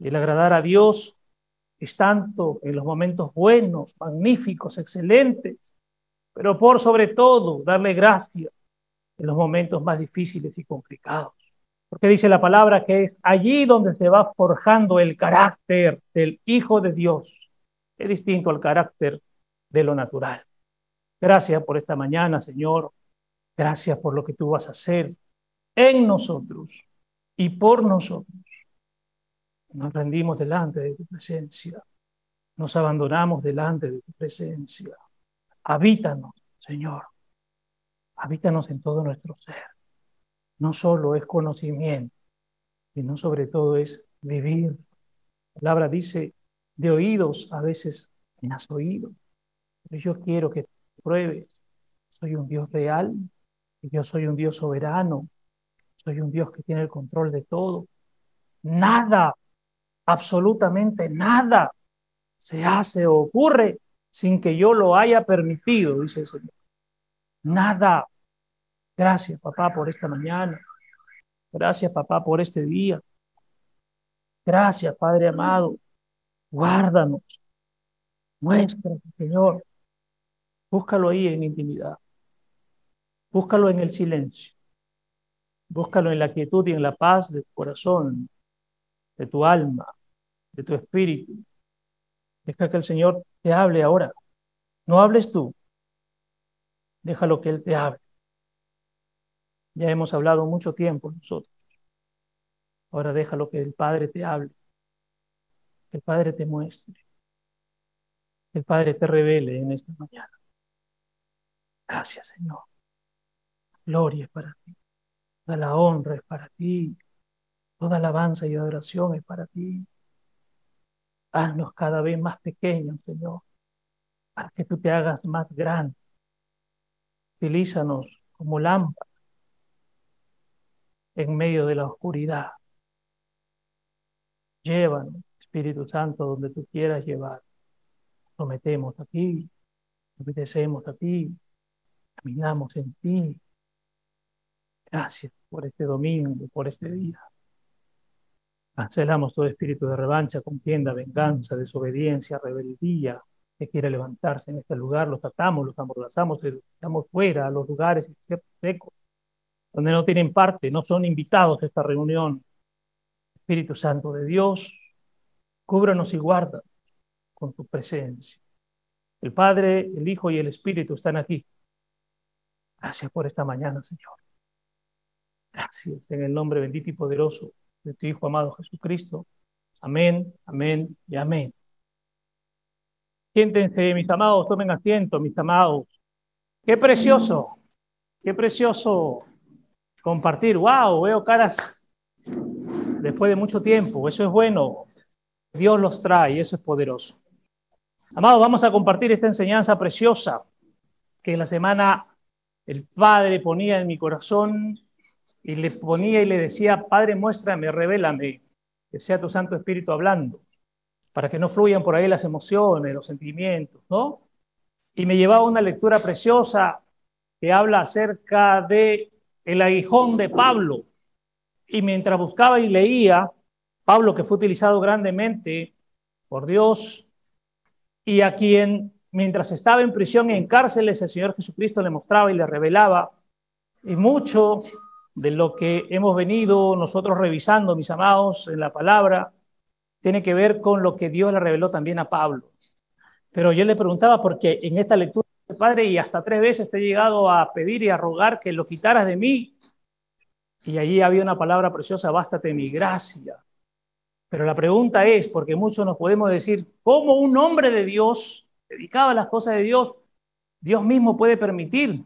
El agradar a Dios es tanto en los momentos buenos, magníficos, excelentes, pero por sobre todo darle gracias en los momentos más difíciles y complicados. Porque dice la palabra que es allí donde se va forjando el carácter del Hijo de Dios. Es distinto al carácter de lo natural. Gracias por esta mañana, Señor. Gracias por lo que tú vas a hacer en nosotros y por nosotros. Nos rendimos delante de tu presencia. Nos abandonamos delante de tu presencia. Habítanos, Señor. Habítanos en todo nuestro ser. No solo es conocimiento, sino sobre todo es vivir. La palabra dice, de oídos a veces me has oído, pero yo quiero que pruebes. Soy un Dios real, yo soy un Dios soberano, soy un Dios que tiene el control de todo. Nada, absolutamente nada se hace o ocurre sin que yo lo haya permitido, dice el Señor. Nada. Gracias, papá, por esta mañana. Gracias, papá, por este día. Gracias, Padre amado. Guárdanos. Muestra, Señor. Búscalo ahí en intimidad. Búscalo en el silencio. Búscalo en la quietud y en la paz de tu corazón, de tu alma, de tu espíritu. Deja que el Señor te hable ahora. No hables tú. Déjalo que Él te hable. Ya hemos hablado mucho tiempo nosotros. Ahora déjalo que el Padre te hable. Que el Padre te muestre. Que el Padre te revele en esta mañana. Gracias, Señor. Gloria es para ti. La honra es para ti. Toda alabanza y adoración es para ti. Haznos cada vez más pequeños, Señor, para que tú te hagas más grande. Utilízanos como lámpara en medio de la oscuridad. Llévanos, Espíritu Santo, donde tú quieras llevar. Prometemos a ti, obedecemos a ti, caminamos en ti. Gracias por este domingo, por este día. Cancelamos todo espíritu de revancha, contienda, venganza, desobediencia, rebeldía que quiere levantarse en este lugar. Los atamos, los amordazamos, los echamos fuera a los lugares secos, donde no tienen parte, no son invitados a esta reunión. Espíritu Santo de Dios, cúbranos y guarda con tu presencia. El Padre, el Hijo y el Espíritu están aquí. Gracias por esta mañana, Señor. Gracias en el nombre bendito y poderoso de tu Hijo amado Jesucristo. Amén, amén y amén. Siéntense, mis amados, tomen asiento, mis amados. Qué precioso, qué precioso compartir. Wow, veo caras después de mucho tiempo. Eso es bueno. Dios los trae, eso es poderoso. Amados, vamos a compartir esta enseñanza preciosa que la semana el Padre ponía en mi corazón y le ponía y le decía, Padre, muéstrame, revélame, que sea tu Santo Espíritu hablando, para que no fluyan por ahí las emociones, los sentimientos, ¿no? Y me llevaba una lectura preciosa que habla acerca de el aguijón de Pablo. Y mientras buscaba y leía, Pablo, que fue utilizado grandemente por Dios y a quien mientras estaba en prisión y en cárceles, el Señor Jesucristo le mostraba y le revelaba. Y mucho de lo que hemos venido nosotros revisando, mis amados, en la palabra, tiene que ver con lo que Dios le reveló también a Pablo. Pero yo le preguntaba, porque en esta lectura, Padre, y hasta tres veces te he llegado a pedir y a rogar que lo quitaras de mí. Y allí había una palabra preciosa, bástate mi gracia. Pero la pregunta es, porque muchos nos podemos decir, ¿cómo un hombre de Dios dedicado a las cosas de Dios, Dios mismo puede permitir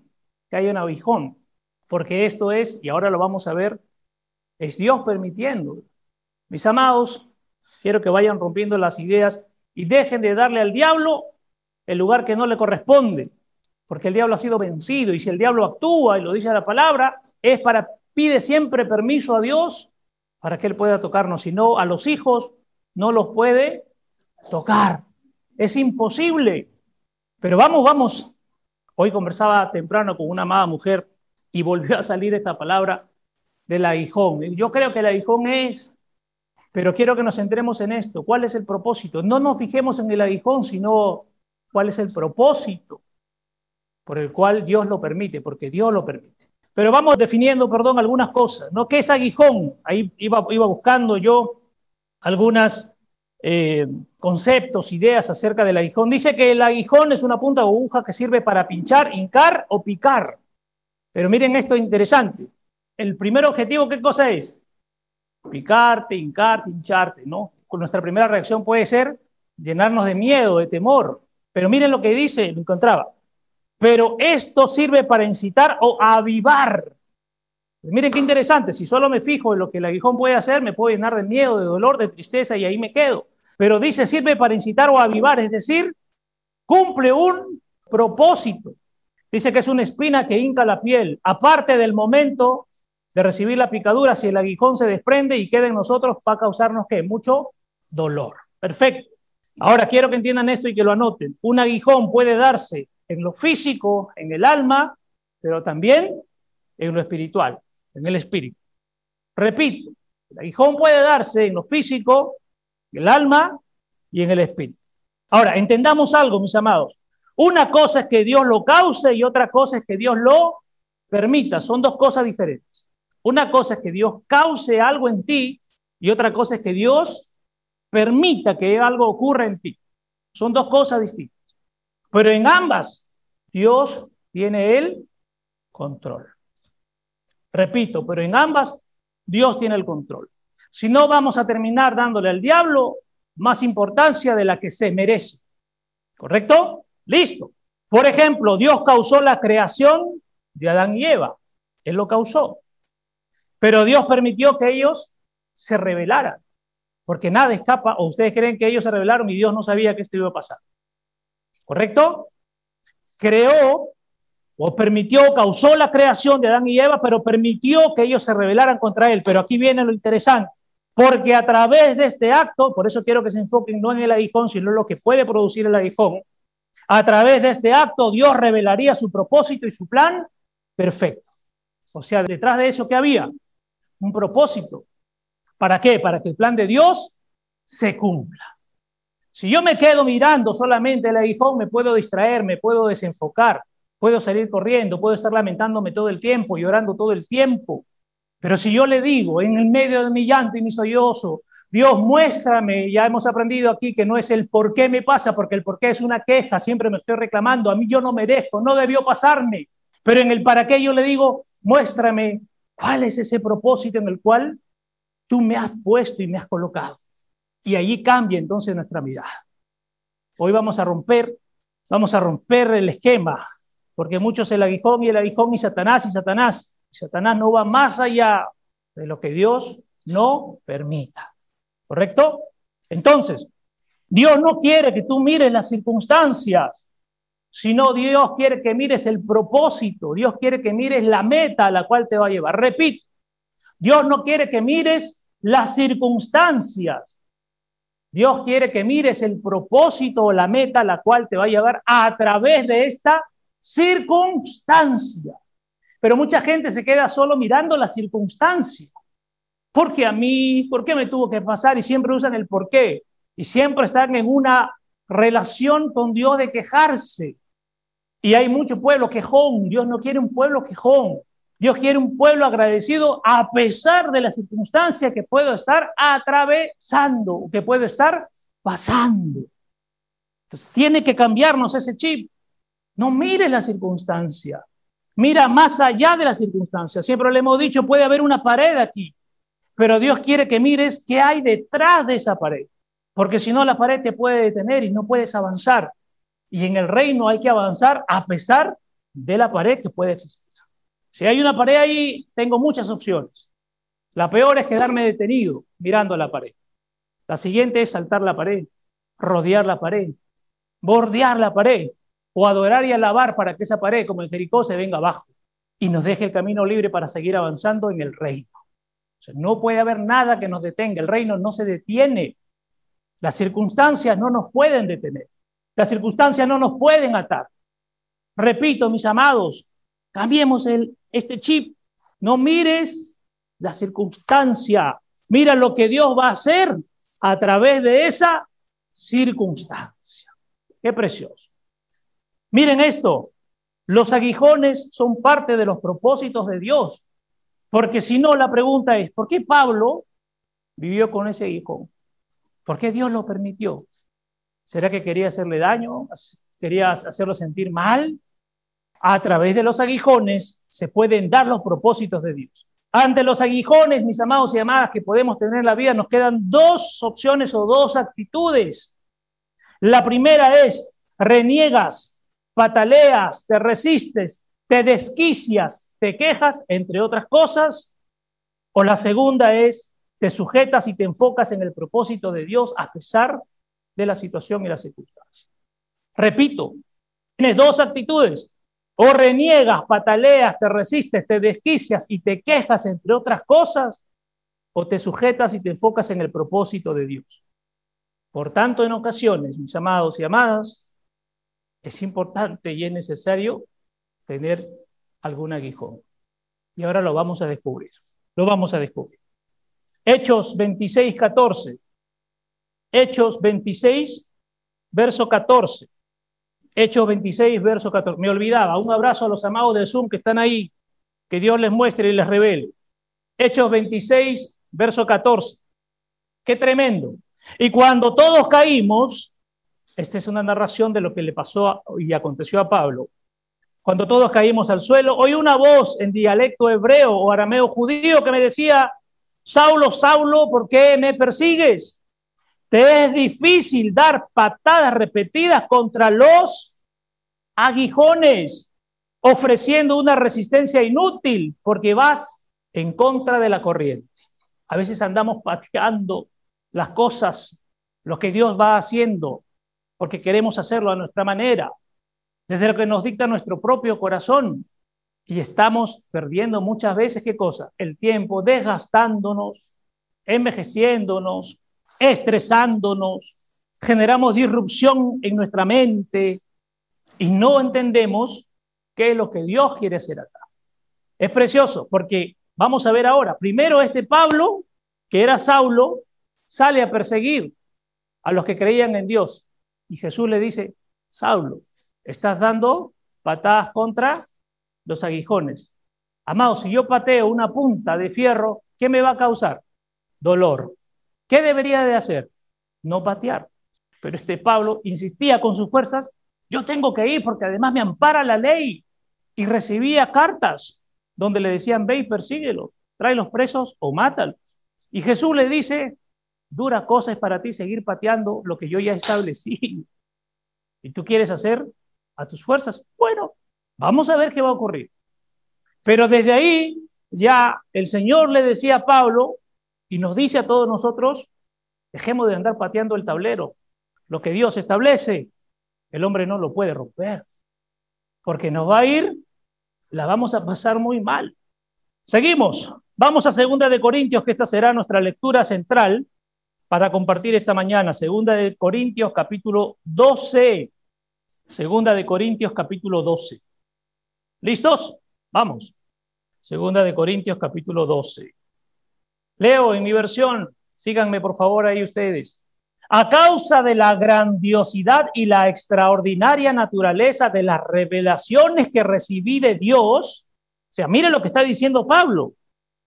que haya un abijón, porque esto es, y ahora lo vamos a ver, es Dios permitiendo. Mis amados, quiero que vayan rompiendo las ideas y dejen de darle al diablo el lugar que no le corresponde, porque el diablo ha sido vencido y si el diablo actúa y lo dice la palabra, es para, pide siempre permiso a Dios para que Él pueda tocarnos, si no, a los hijos no los puede tocar. Es imposible. Pero vamos, vamos. Hoy conversaba temprano con una amada mujer y volvió a salir esta palabra del aguijón. Yo creo que el aguijón es Pero quiero que nos centremos en esto. ¿Cuál es el propósito? No nos fijemos en el aguijón, sino cuál es el propósito por el cual Dios lo permite, porque Dios lo permite. Pero vamos definiendo, perdón, algunas cosas. ¿no? ¿Qué es aguijón? Ahí iba, iba buscando yo algunas eh, conceptos, ideas acerca del aguijón. Dice que el aguijón es una punta de aguja que sirve para pinchar, hincar o picar. Pero miren esto interesante. El primer objetivo, ¿qué cosa es? Picarte, hincarte, hincharte, ¿no? Nuestra primera reacción puede ser llenarnos de miedo, de temor. Pero miren lo que dice, lo encontraba. Pero esto sirve para incitar o avivar. Miren qué interesante, si solo me fijo en lo que el aguijón puede hacer, me puedo llenar de miedo, de dolor, de tristeza y ahí me quedo. Pero dice, sirve para incitar o avivar, es decir, cumple un propósito. Dice que es una espina que hinca la piel. Aparte del momento de recibir la picadura, si el aguijón se desprende y queda en nosotros, va a causarnos ¿qué? Mucho dolor. Perfecto. Ahora quiero que entiendan esto y que lo anoten. Un aguijón puede darse en lo físico, en el alma, pero también en lo espiritual, en el espíritu. Repito, el aguijón puede darse en lo físico, en el alma y en el espíritu. Ahora, entendamos algo, mis amados. Una cosa es que Dios lo cause y otra cosa es que Dios lo permita. Son dos cosas diferentes. Una cosa es que Dios cause algo en ti y otra cosa es que Dios permita que algo ocurra en ti. Son dos cosas distintas. Pero en ambas, Dios tiene el control. Repito, pero en ambas, Dios tiene el control. Si no, vamos a terminar dándole al diablo más importancia de la que se merece. ¿Correcto? Listo. Por ejemplo, Dios causó la creación de Adán y Eva. Él lo causó. Pero Dios permitió que ellos se rebelaran. Porque nada escapa, o ustedes creen que ellos se rebelaron y Dios no sabía que esto iba a pasar. ¿correcto? Creó o permitió, causó la creación de Adán y Eva, pero permitió que ellos se rebelaran contra él. Pero aquí viene lo interesante, porque a través de este acto, por eso quiero que se enfoquen no en el aguijón, sino en lo que puede producir el aguijón, a través de este acto Dios revelaría su propósito y su plan perfecto. O sea, detrás de eso que había un propósito. ¿Para qué? Para que el plan de Dios se cumpla. Si yo me quedo mirando solamente el aguijón, me puedo distraer, me puedo desenfocar, puedo salir corriendo, puedo estar lamentándome todo el tiempo, llorando todo el tiempo. Pero si yo le digo en el medio de mi llanto y mi sollozo, Dios, muéstrame, ya hemos aprendido aquí que no es el por qué me pasa, porque el por qué es una queja, siempre me estoy reclamando, a mí yo no merezco, no debió pasarme. Pero en el para qué yo le digo, muéstrame cuál es ese propósito en el cual tú me has puesto y me has colocado. Y allí cambia entonces nuestra mirada. Hoy vamos a romper, vamos a romper el esquema, porque muchos el aguijón y el aguijón y Satanás y Satanás. Y Satanás no va más allá de lo que Dios no permita. ¿Correcto? Entonces, Dios no quiere que tú mires las circunstancias, sino Dios quiere que mires el propósito, Dios quiere que mires la meta a la cual te va a llevar. Repito, Dios no quiere que mires las circunstancias, Dios quiere que mires el propósito o la meta a la cual te va a llevar a través de esta circunstancia. Pero mucha gente se queda solo mirando la circunstancia. ¿Por qué a mí? ¿Por qué me tuvo que pasar? Y siempre usan el por qué. Y siempre están en una relación con Dios de quejarse. Y hay mucho pueblo quejón. Dios no quiere un pueblo quejón. Dios quiere un pueblo agradecido a pesar de la circunstancia que puedo estar atravesando, que puedo estar pasando. Entonces tiene que cambiarnos ese chip. No mire la circunstancia, mira más allá de la circunstancia. Siempre le hemos dicho, puede haber una pared aquí, pero Dios quiere que mires qué hay detrás de esa pared, porque si no la pared te puede detener y no puedes avanzar. Y en el reino hay que avanzar a pesar de la pared que puede existir. Si hay una pared ahí, tengo muchas opciones. La peor es quedarme detenido mirando la pared. La siguiente es saltar la pared, rodear la pared, bordear la pared o adorar y alabar para que esa pared, como el Jericó, se venga abajo y nos deje el camino libre para seguir avanzando en el reino. No puede haber nada que nos detenga. El reino no se detiene. Las circunstancias no nos pueden detener. Las circunstancias no nos pueden atar. Repito, mis amados, cambiemos el, este chip. No mires la circunstancia, Mira lo que Dios va a hacer a través de esa circunstancia. Qué precioso. Miren esto, los aguijones son parte de los propósitos de Dios, porque si no, la pregunta es, ¿por qué Pablo vivió con ese aguijón? ¿Por qué Dios lo permitió? ¿Será que quería hacerle daño? ¿Quería hacerlo sentir mal? A través de los aguijones se pueden dar los propósitos de Dios. Ante los aguijones, mis amados y amadas, que podemos tener en la vida, nos quedan dos opciones o dos actitudes. La primera es, reniegas, pataleas, te resistes, te desquicias, te quejas, entre otras cosas. O la segunda es, te sujetas y te enfocas en el propósito de Dios a pesar de la situación y la circunstancia. Repito, tienes dos actitudes. O reniegas, pataleas, te resistes, te desquicias y te quejas, entre otras cosas, o te sujetas y te enfocas en el propósito de Dios. Por tanto, en ocasiones, mis amados y amadas, es importante y es necesario tener algún aguijón. Y ahora lo vamos a descubrir. Lo vamos a descubrir. Hechos 26, 14. Hechos 26, verso 14. Hechos 26, verso 14. Me olvidaba. Un abrazo a los amados del Zoom que están ahí. Que Dios les muestre y les revele. Hechos 26, verso 14. Qué tremendo. Y cuando todos caímos, esta es una narración de lo que le pasó y aconteció a Pablo. Cuando todos caímos al suelo, oí una voz en dialecto hebreo o arameo judío que me decía, Saulo, Saulo, ¿por qué me persigues? Te es difícil dar patadas repetidas contra los aguijones, ofreciendo una resistencia inútil porque vas en contra de la corriente. A veces andamos pateando las cosas, lo que Dios va haciendo, porque queremos hacerlo a nuestra manera, desde lo que nos dicta nuestro propio corazón. Y estamos perdiendo muchas veces, ¿qué cosa? El tiempo, desgastándonos, envejeciéndonos, estresándonos, generamos disrupción en nuestra mente y no entendemos qué es lo que Dios quiere hacer acá. Es precioso porque vamos a ver ahora, primero este Pablo, que era Saulo, sale a perseguir a los que creían en Dios. Y Jesús le dice, Saulo, estás dando patadas contra los aguijones. Amado, si yo pateo una punta de fierro, ¿qué me va a causar? Dolor. ¿Qué debería de hacer? No patear. Pero este Pablo insistía con sus fuerzas, yo tengo que ir porque además me ampara la ley. Y recibía cartas donde le decían, ve y persíguelos, trae los presos o mátalos. Y Jesús le dice, dura cosa es para ti seguir pateando lo que yo ya establecí. ¿Y tú quieres hacer a tus fuerzas? Bueno, vamos a ver qué va a ocurrir. Pero desde ahí ya el Señor le decía a Pablo, y nos dice a todos nosotros, dejemos de andar pateando el tablero. Lo que Dios establece, el hombre no lo puede romper, porque nos va a ir, la vamos a pasar muy mal. Seguimos. Vamos a Segunda de Corintios, que esta será nuestra lectura central para compartir esta mañana. Segunda de Corintios, capítulo 12. Segunda de Corintios, capítulo 12. ¿Listos? Vamos. Segunda de Corintios, capítulo 12. Leo en mi versión, síganme por favor ahí ustedes. A causa de la grandiosidad y la extraordinaria naturaleza de las revelaciones que recibí de Dios, o sea, mire lo que está diciendo Pablo.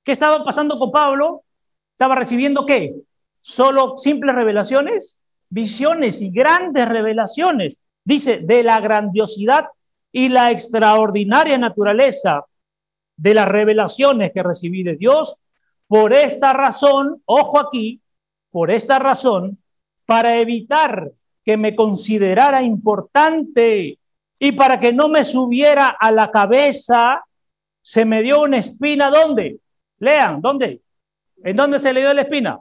¿Qué estaba pasando con Pablo? ¿Estaba recibiendo qué? ¿Solo simples revelaciones? Visiones y grandes revelaciones. Dice, de la grandiosidad y la extraordinaria naturaleza de las revelaciones que recibí de Dios por esta razón, ojo aquí, por esta razón, para evitar que me considerara importante y para que no me subiera a la cabeza, se me dio una espina, ¿dónde? Lean, ¿dónde? ¿En dónde se le dio la espina?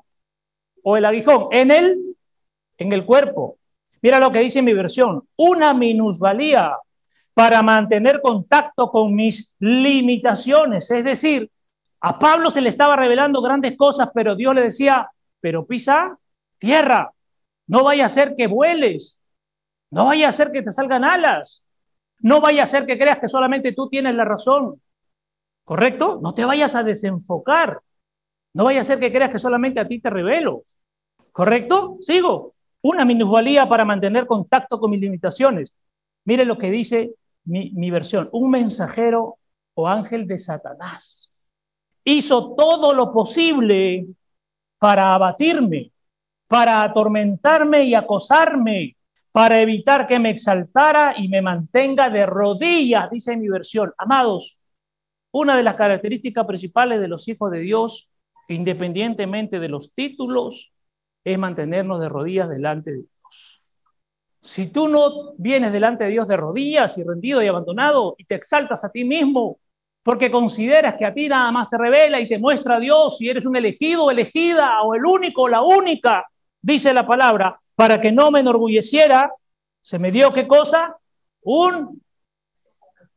¿O el aguijón? En el, en el cuerpo. Mira lo que dice mi versión, una minusvalía para mantener contacto con mis limitaciones, es decir, a Pablo se le estaba revelando grandes cosas, pero Dios le decía, pero pisa tierra, no vaya a ser que vueles, no vaya a ser que te salgan alas, no vaya a ser que creas que solamente tú tienes la razón, ¿correcto? No te vayas a desenfocar, No vaya a ser que creas que solamente a ti te revelo. ¿Correcto? Sigo. Una minusvalía para mantener contacto con mis limitaciones. Mire lo que dice mi, mi versión. Un mensajero o ángel de Satanás hizo todo lo posible para abatirme, para atormentarme y acosarme, para evitar que me exaltara y me mantenga de rodillas, dice mi versión. Amados, una de las características principales de los hijos de Dios, independientemente de los títulos, es mantenernos de rodillas delante de Dios. Si tú no vienes delante de Dios de rodillas y rendido y abandonado y te exaltas a ti mismo, porque consideras que a ti nada más te revela y te muestra a Dios si eres un elegido, elegida o el único o la única, dice la palabra, para que no me enorgulleciera, se me dio qué cosa? Un...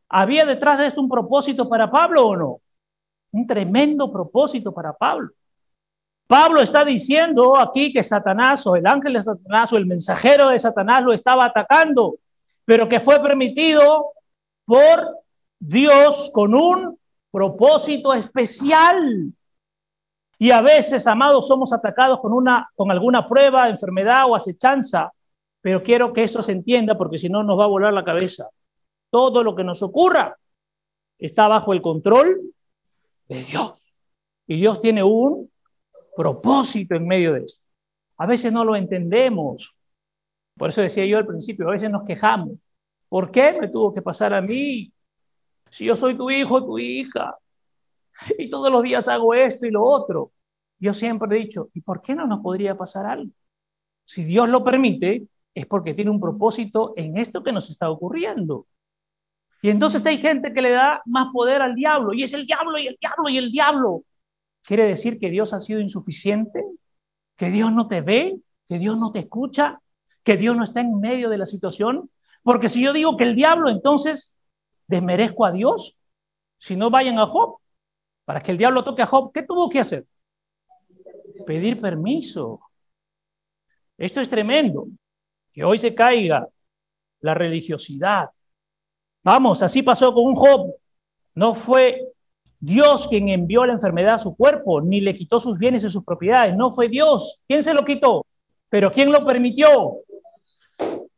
¿Había detrás de esto un propósito para Pablo o no? Un tremendo propósito para Pablo. Pablo está diciendo aquí que Satanás o el ángel de Satanás o el mensajero de Satanás lo estaba atacando, pero que fue permitido por Dios con un propósito especial. Y a veces, amados, somos atacados con, una, con alguna prueba, enfermedad o acechanza, pero quiero que eso se entienda porque si no nos va a volar la cabeza. Todo lo que nos ocurra está bajo el control de Dios. Y Dios tiene un propósito en medio de esto. A veces no lo entendemos. Por eso decía yo al principio, a veces nos quejamos. ¿Por qué me tuvo que pasar a mí? Si yo soy tu hijo, tu hija, y todos los días hago esto y lo otro. Yo siempre he dicho, ¿y por qué no nos podría pasar algo? Si Dios lo permite, es porque tiene un propósito en esto que nos está ocurriendo. Y entonces hay gente que le da más poder al diablo, y es el diablo, y el diablo, y el diablo. ¿Quiere decir que Dios ha sido insuficiente? ¿Que Dios no te ve? ¿Que Dios no te escucha? ¿Que Dios no está en medio de la situación? Porque si yo digo que el diablo, entonces ¿Desmerezco a Dios? Si no vayan a Job, para que el diablo toque a Job, ¿qué tuvo que hacer? Pedir permiso. Esto es tremendo. Que hoy se caiga la religiosidad. Vamos, así pasó con un Job. No fue Dios quien envió la enfermedad a su cuerpo, ni le quitó sus bienes y sus propiedades. No fue Dios. ¿Quién se lo quitó? Pero ¿quién lo permitió?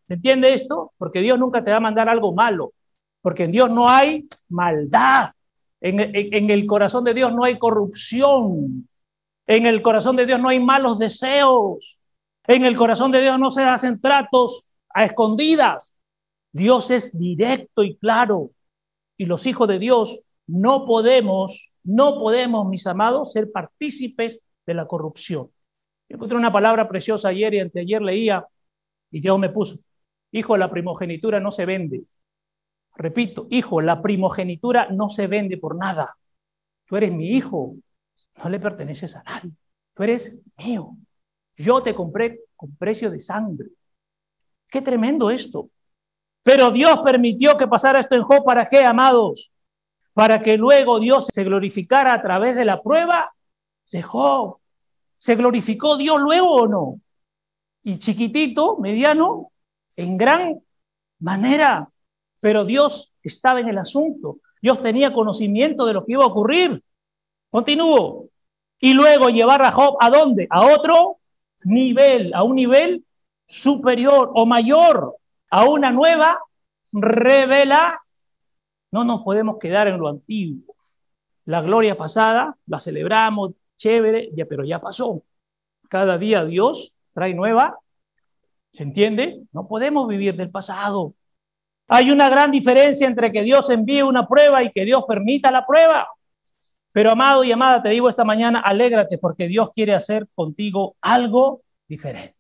¿Se entiende esto? Porque Dios nunca te va a mandar algo malo porque en Dios no hay maldad. En, el corazón de Dios no hay corrupción. En el corazón de Dios no hay malos deseos. En el corazón de Dios no se hacen tratos a escondidas. Dios es directo y claro. Y los hijos de Dios no podemos, no podemos, mis amados, ser partícipes de la corrupción. Encontré una palabra preciosa ayer y anteayer leía y Dios me puso, hijo, la primogenitura no se vende, Repito, hijo, la primogenitura no se vende por nada. Tú eres mi hijo, no le perteneces a nadie. Tú eres mío. Yo te compré con precio de sangre. Qué tremendo esto. Pero Dios permitió que pasara esto en Job. ¿Para qué, amados? Para que luego Dios se glorificara a través de la prueba de Job. ¿Se glorificó Dios luego o no? Y chiquitito, mediano, en gran manera. Pero Dios estaba en el asunto. Dios tenía conocimiento de lo que iba a ocurrir. Continúo. Y luego llevar a Job a dónde? A otro nivel, a un nivel superior o mayor, a una nueva revela. No nos podemos quedar en lo antiguo. La gloria pasada la celebramos, chévere, ya, pero ya pasó. Cada día Dios trae nueva. ¿Se entiende? No podemos vivir del pasado. Hay una gran diferencia entre que Dios envíe una prueba y que Dios permita la prueba. Pero amado y amada, te digo esta mañana, alégrate porque Dios quiere hacer contigo algo diferente.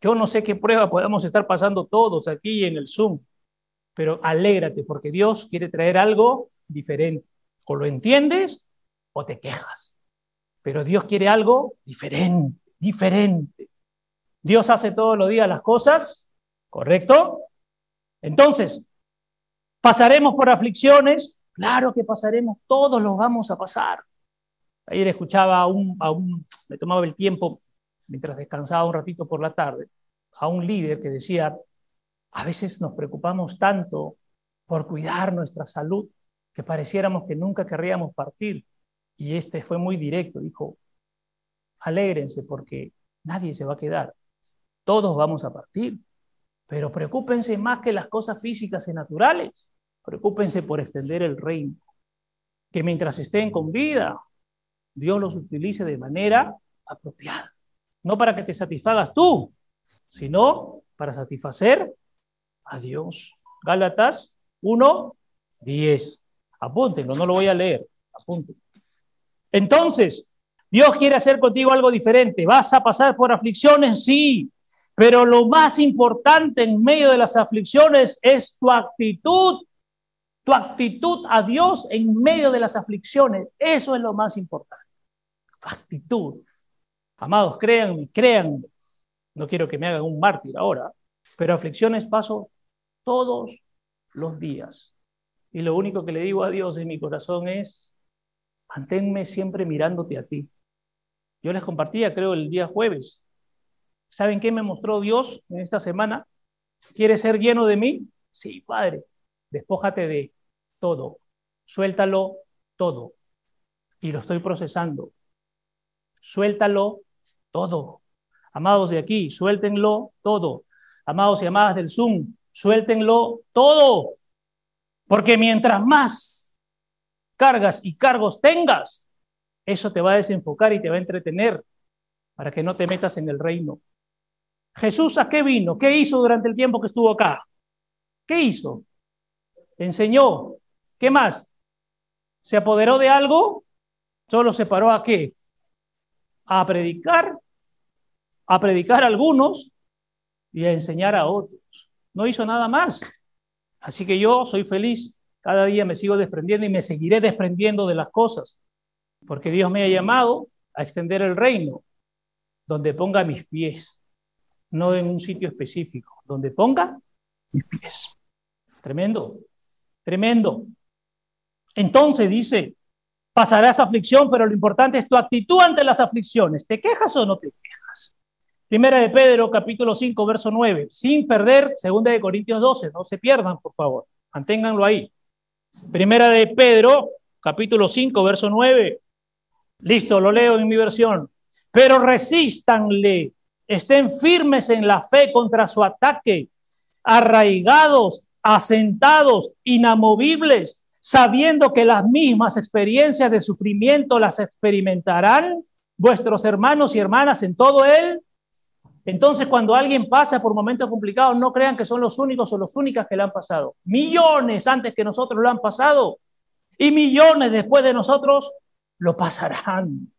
Yo no sé qué prueba podemos estar pasando todos aquí en el Zoom, pero alégrate porque Dios quiere traer algo diferente. O lo entiendes o te quejas. Pero Dios quiere algo diferente, diferente. Dios hace todos los días las cosas, ¿correcto? Entonces, ¿pasaremos por aflicciones? Claro que pasaremos, todos los vamos a pasar. Ayer escuchaba a un, a un, me tomaba el tiempo mientras descansaba un ratito por la tarde, a un líder que decía, a veces nos preocupamos tanto por cuidar nuestra salud que pareciéramos que nunca querríamos partir. Y este fue muy directo, dijo, Alégrense porque nadie se va a quedar. Todos vamos a partir. Pero preocúpense más que las cosas físicas y naturales. Preocúpense por extender el reino. Que mientras estén con vida, Dios los utilice de manera apropiada. No para que te satisfagas tú, sino para satisfacer a Dios. Gálatas 1, 10. Apúntenlo, no lo voy a leer. Apúntenlo. Entonces, Dios quiere hacer contigo algo diferente. ¿Vas a pasar por aflicciones? Sí. Pero lo más importante en medio de las aflicciones es tu actitud, tu actitud a Dios en medio de las aflicciones. Eso es lo más importante. Tu actitud. Amados, créanme, créanme. No quiero que me hagan un mártir ahora, pero aflicciones paso todos los días. Y lo único que le digo a Dios en mi corazón es, manténme siempre mirándote a ti. Yo les compartía, creo, el día jueves. ¿Saben qué me mostró Dios en esta semana? ¿Quieres ser lleno de mí? Sí, Padre. Despójate de todo. Suéltalo todo. Y lo estoy procesando. Suéltalo todo. Amados de aquí, suéltenlo todo. Amados y amadas del Zoom, suéltenlo todo. Porque mientras más cargas y cargos tengas, eso te va a desenfocar y te va a entretener para que no te metas en el reino. Jesús a qué vino? ¿Qué hizo durante el tiempo que estuvo acá? ¿Qué hizo? Enseñó. ¿Qué más? ¿Se apoderó de algo? Solo se paró a qué? A predicar, a predicar a algunos y a enseñar a otros. No hizo nada más. Así que yo soy feliz. Cada día me sigo desprendiendo y me seguiré desprendiendo de las cosas. Porque Dios me ha llamado a extender el reino donde ponga mis pies, no en un sitio específico, donde ponga mis pies. Tremendo, tremendo. Entonces dice, pasarás aflicción, pero lo importante es tu actitud ante las aflicciones. ¿Te quejas o no te quejas? Primera de Pedro, capítulo 5, verso 9. Sin perder, segunda de Corintios 12. No se pierdan, por favor. Manténganlo ahí. Primera de Pedro, capítulo 5, verso 9. Listo, lo leo en mi versión. Pero resístanle, estén firmes en la fe contra su ataque, arraigados, asentados, inamovibles, sabiendo que las mismas experiencias de sufrimiento las experimentarán vuestros hermanos y hermanas en todo él. Entonces, cuando alguien pasa por momentos complicados, no crean que son los únicos o las únicas que le han pasado. Millones antes que nosotros lo han pasado y millones después de nosotros lo pasarán.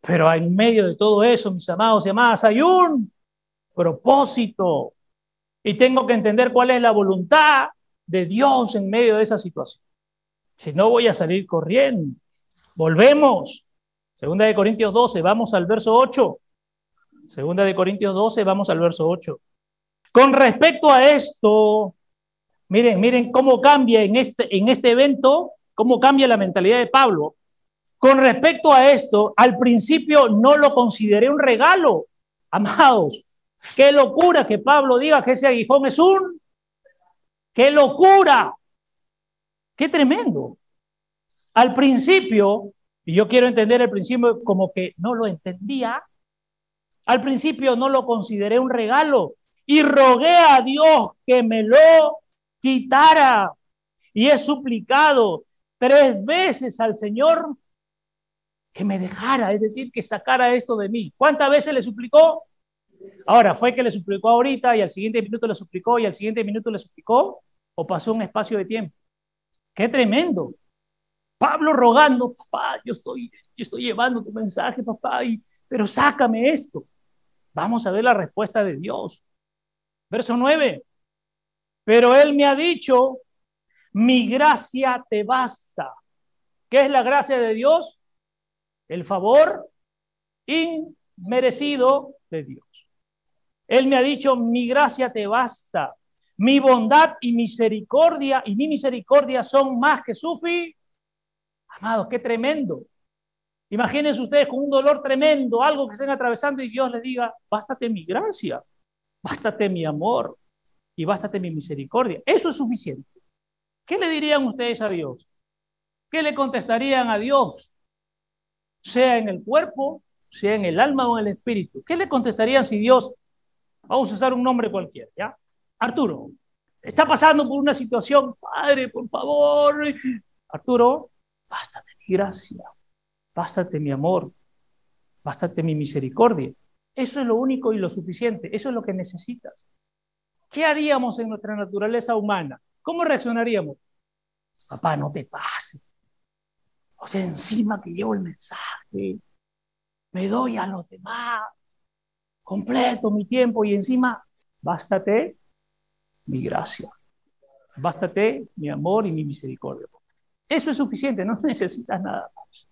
Pero en medio de todo eso, mis amados y amadas, hay un propósito. Y tengo que entender cuál es la voluntad de Dios en medio de esa situación. Si no, voy a salir corriendo. Volvemos. Segunda de Corintios 12, vamos al verso 8. Segunda de Corintios 12, vamos al verso 8. Con respecto a esto, miren, miren cómo cambia en este, en este evento, cómo cambia la mentalidad de Pablo. Con respecto a esto, al principio no lo consideré un regalo. Amados, qué locura que Pablo diga que ese aguijón es un... ¡Qué locura! ¡Qué tremendo! Al principio, y yo quiero entender el principio como que no lo entendía, al principio no lo consideré un regalo y rogué a Dios que me lo quitara. Y he suplicado tres veces al Señor que me dejara, es decir, que sacara esto de mí. ¿Cuántas veces le suplicó? Ahora, ¿fue que le suplicó ahorita y al siguiente minuto le suplicó y al siguiente minuto le suplicó? ¿O pasó un espacio de tiempo? ¡Qué tremendo! Pablo rogando, papá, yo estoy, yo estoy llevando tu mensaje, papá, y, pero sácame esto. Vamos a ver la respuesta de Dios. Verso 9. Pero Él me ha dicho, mi gracia te basta. ¿Qué es la gracia de Dios? el favor inmerecido de Dios. Él me ha dicho, mi gracia te basta, mi bondad y misericordia y mi misericordia son más que sufi. Amados, qué tremendo. Imagínense ustedes con un dolor tremendo, algo que estén atravesando y Dios les diga, bástate mi gracia, bástate mi amor y bástate mi misericordia. Eso es suficiente. ¿Qué le dirían ustedes a Dios? ¿Qué le contestarían a Dios? sea en el cuerpo, sea en el alma o en el espíritu, ¿qué le contestarían si Dios, vamos a usar un nombre cualquiera, ¿ya? Arturo, está pasando por una situación, Padre, por favor. Arturo, bástate mi gracia, bástate mi amor, bástate mi misericordia. Eso es lo único y lo suficiente, eso es lo que necesitas. ¿Qué haríamos en nuestra naturaleza humana? ¿Cómo reaccionaríamos? Papá, no te pases. O sea, encima que llevo el mensaje, me doy a los demás, completo mi tiempo y encima, bástate mi gracia, bástate mi amor y mi misericordia. Eso es suficiente, no necesitas nada más.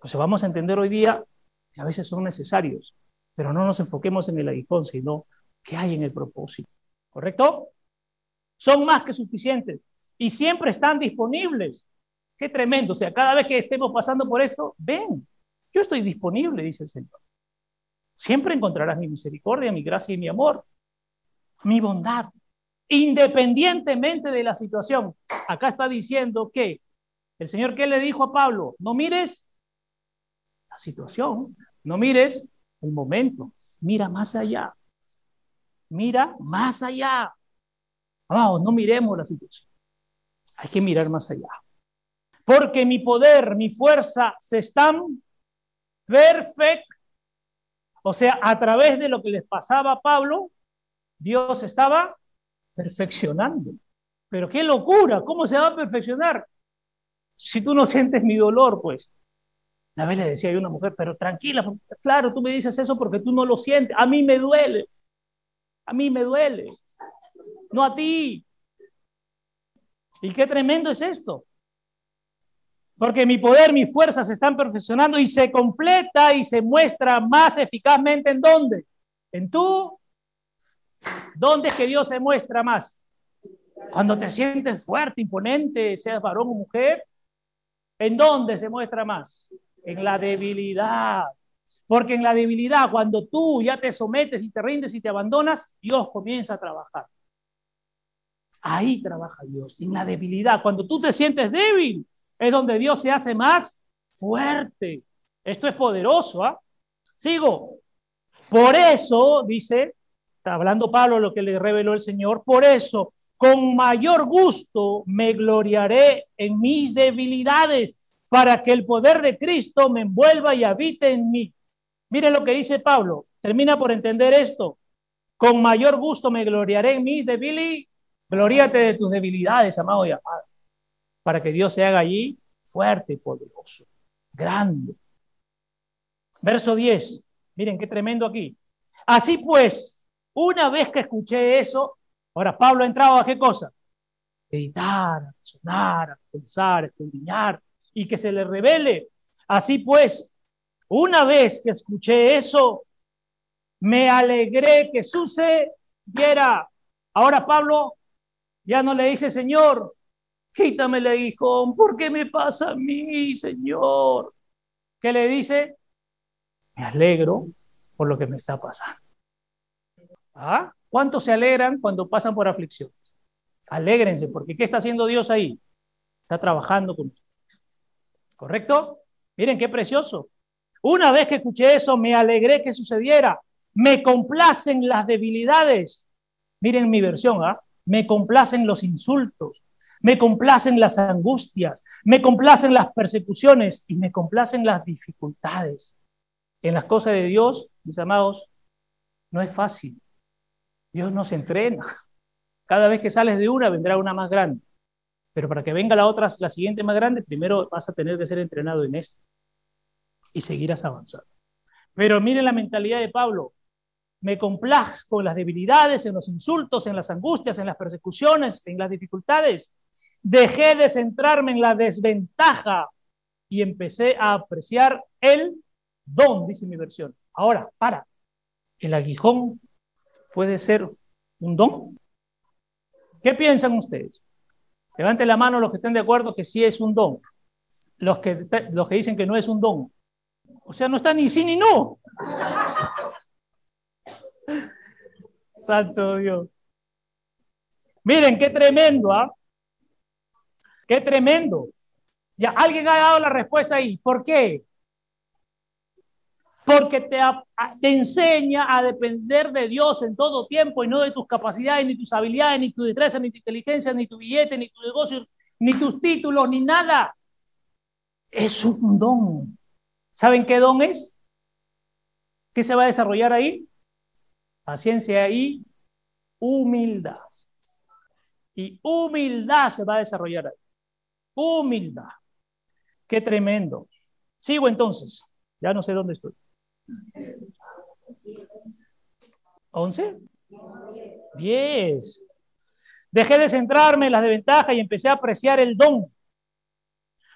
Entonces vamos a entender hoy día que a veces son necesarios, pero no nos enfoquemos en el aguijón, sino que hay en el propósito. ¿Correcto? Son más que suficientes y siempre están disponibles. Qué tremendo. O sea, cada vez que estemos pasando por esto, ven, yo estoy disponible, dice el Señor. Siempre encontrarás mi misericordia, mi gracia y mi amor, mi bondad, independientemente de la situación. Acá está diciendo que el Señor, ¿qué le dijo a Pablo? No mires situación, no mires el momento, mira más allá. Mira más allá. Vamos, no miremos la situación. Hay que mirar más allá. Porque mi poder, mi fuerza se están perfecto. O sea, a través de lo que les pasaba a Pablo, Dios estaba perfeccionando. Pero qué locura, ¿cómo se va a perfeccionar? Si tú no sientes mi dolor, pues. Una vez le decía a una mujer, pero tranquila, claro, tú me dices eso porque tú no lo sientes. A mí me duele. A mí me duele. No a ti. Y qué tremendo es esto. Porque mi poder, mi fuerza se están perfeccionando y se completa y se muestra más eficazmente en dónde? En tú. ¿Dónde es que Dios se muestra más? Cuando te sientes fuerte, imponente, seas varón o mujer. ¿En dónde se muestra más? En la debilidad. Porque en la debilidad, cuando tú ya te sometes y te rindes y te abandonas, Dios comienza a trabajar. Ahí trabaja Dios, en la debilidad. Cuando tú te sientes débil, es donde Dios se hace más fuerte. Esto es poderoso. ¿ah? Sigo. Por eso, dice, hablando Pablo lo que le reveló el Señor, por eso, con mayor gusto me gloriaré en mis debilidades, para que el poder de Cristo me envuelva y habite en mí. Mire lo que dice Pablo. Termina por entender esto. Con mayor gusto me gloriaré en mis debilidades. Gloríate de tus debilidades, amado y amado para que Dios se haga allí fuerte y poderoso, grande. Verso 10, miren qué tremendo aquí. Así pues, una vez que escuché eso, ahora Pablo ha entrado a qué cosa? Editar, sonar, pensar, escudriñar y que se le revele. Así pues, una vez que escuché eso, me alegré que sucediera. Ahora Pablo ya no le dice, Señor, Quítame el aguijón, ¿por qué me pasa a mí, Señor? ¿Qué le dice? Me alegro por lo que me está pasando. ¿Ah? ¿Cuántos se alegran cuando pasan por aflicciones? Alégrense, porque ¿qué está haciendo Dios ahí? Está trabajando con. ¿Correcto? Miren qué precioso. Una vez que escuché eso, me alegré que sucediera. Me complacen las debilidades. Miren mi versión, ¿ah? Me complacen los insultos, me complacen las angustias, me complacen las persecuciones y me complacen las dificultades. En las cosas de Dios, mis amados, no es fácil. Dios nos entrena. Cada vez que sales de una, vendrá una más grande. Pero para que venga la otra, la siguiente más grande, primero vas a tener que ser entrenado en esto y seguirás avanzando. Pero miren la mentalidad de Pablo me complazco en las debilidades, en los insultos, en las angustias, en las persecuciones, en las dificultades. Dejé de centrarme en la desventaja y empecé a apreciar el don, dice mi versión. Ahora, para, ¿el aguijón puede ser un don? ¿Qué piensan ustedes? Levanten la mano los que estén de acuerdo que sí es un don. Los que, los que dicen que no es un don. O sea, no está ni sí ni no. Santo Dios. Miren, qué tremendo, ¿ah? Qué tremendo. Ya alguien ha dado la respuesta ahí. ¿Por qué? Porque te, enseña a depender de Dios en todo tiempo y no de tus capacidades, ni tus habilidades, ni tu destreza, ni tu inteligencia, ni tu billete, ni tu negocio, ni tus títulos, ni nada. Es un don. ¿Saben qué don es? ¿Qué se va a desarrollar ahí? Paciencia y humildad. Y humildad se va a desarrollar ahí. Humildad. Qué tremendo. Sigo entonces. Ya no sé dónde estoy. ¿Once? Diez. Dejé de centrarme en las desventajas y empecé a apreciar el don.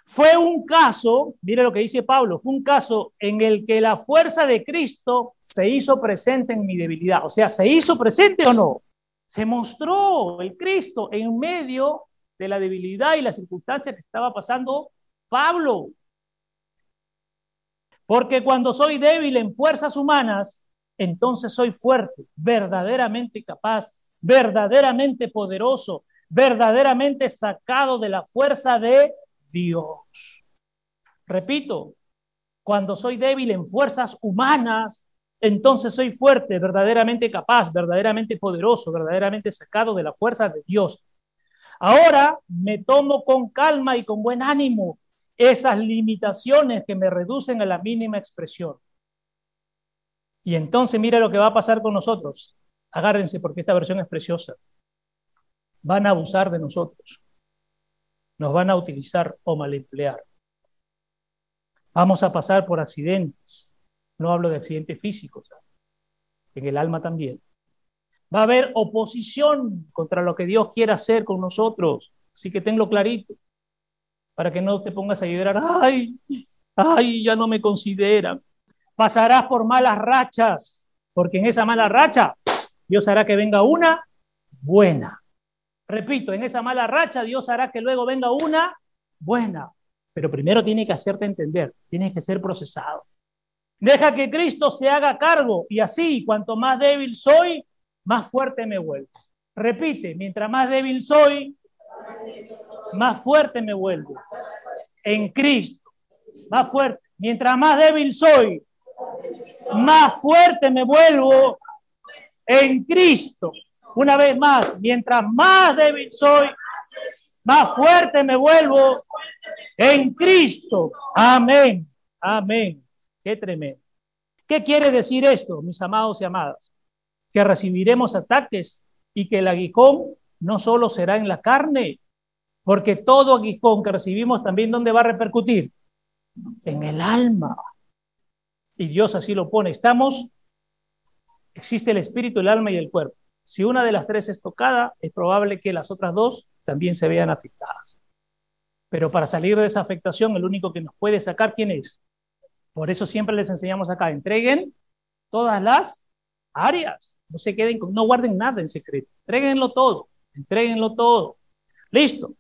Fue un caso, mire lo que dice Pablo, fue un caso en el que la fuerza de Cristo se hizo presente en mi debilidad. O sea, ¿se hizo presente o no? Se mostró el Cristo en medio de la debilidad y la circunstancia que estaba pasando Pablo. Porque cuando soy débil en fuerzas humanas, entonces soy fuerte, verdaderamente capaz, verdaderamente poderoso, verdaderamente sacado de la fuerza de Dios. Repito, cuando soy débil en fuerzas humanas, entonces soy fuerte, verdaderamente capaz, verdaderamente poderoso, verdaderamente sacado de la fuerza de Dios. Ahora me tomo con calma y con buen ánimo esas limitaciones que me reducen a la mínima expresión. Y entonces mira lo que va a pasar con nosotros. Agárrense porque esta versión es preciosa. Van a abusar de nosotros. Nos van a utilizar o mal emplear. Vamos a pasar por accidentes. No hablo de accidentes físicos. En el alma también. Va a haber oposición contra lo que Dios quiere hacer con nosotros. Así que tenlo clarito para que no te pongas a llorar, ay, ay, ya no me consideran. Pasarás por malas rachas, porque en esa mala racha Dios hará que venga una buena. Repito, en esa mala racha Dios hará que luego venga una buena. Pero primero tiene que hacerte entender, tiene que ser procesado. Deja que Cristo se haga cargo y así, cuanto más débil soy, más fuerte me vuelvo. Repite, mientras más débil soy, más fuerte me vuelvo en Cristo. Más fuerte. Mientras más débil soy, más fuerte me vuelvo en Cristo. Una vez más, mientras más débil soy, más fuerte me vuelvo en Cristo. Amén. Amén. Qué tremendo. ¿Qué quiere decir esto, mis amados y amadas? Que recibiremos ataques y que el aguijón no solo será en la carne, porque todo aguijón que recibimos también, ¿dónde va a repercutir? En el alma. Y Dios así lo pone. Estamos, existe el espíritu, el alma y el cuerpo. Si una de las tres es tocada, es probable que las otras dos también se vean afectadas. Pero para salir de esa afectación, el único que nos puede sacar, ¿quién es? Por eso siempre les enseñamos acá, entreguen todas las áreas. No se queden, no guarden nada en secreto. Entréguenlo todo, entréguenlo todo. Listo.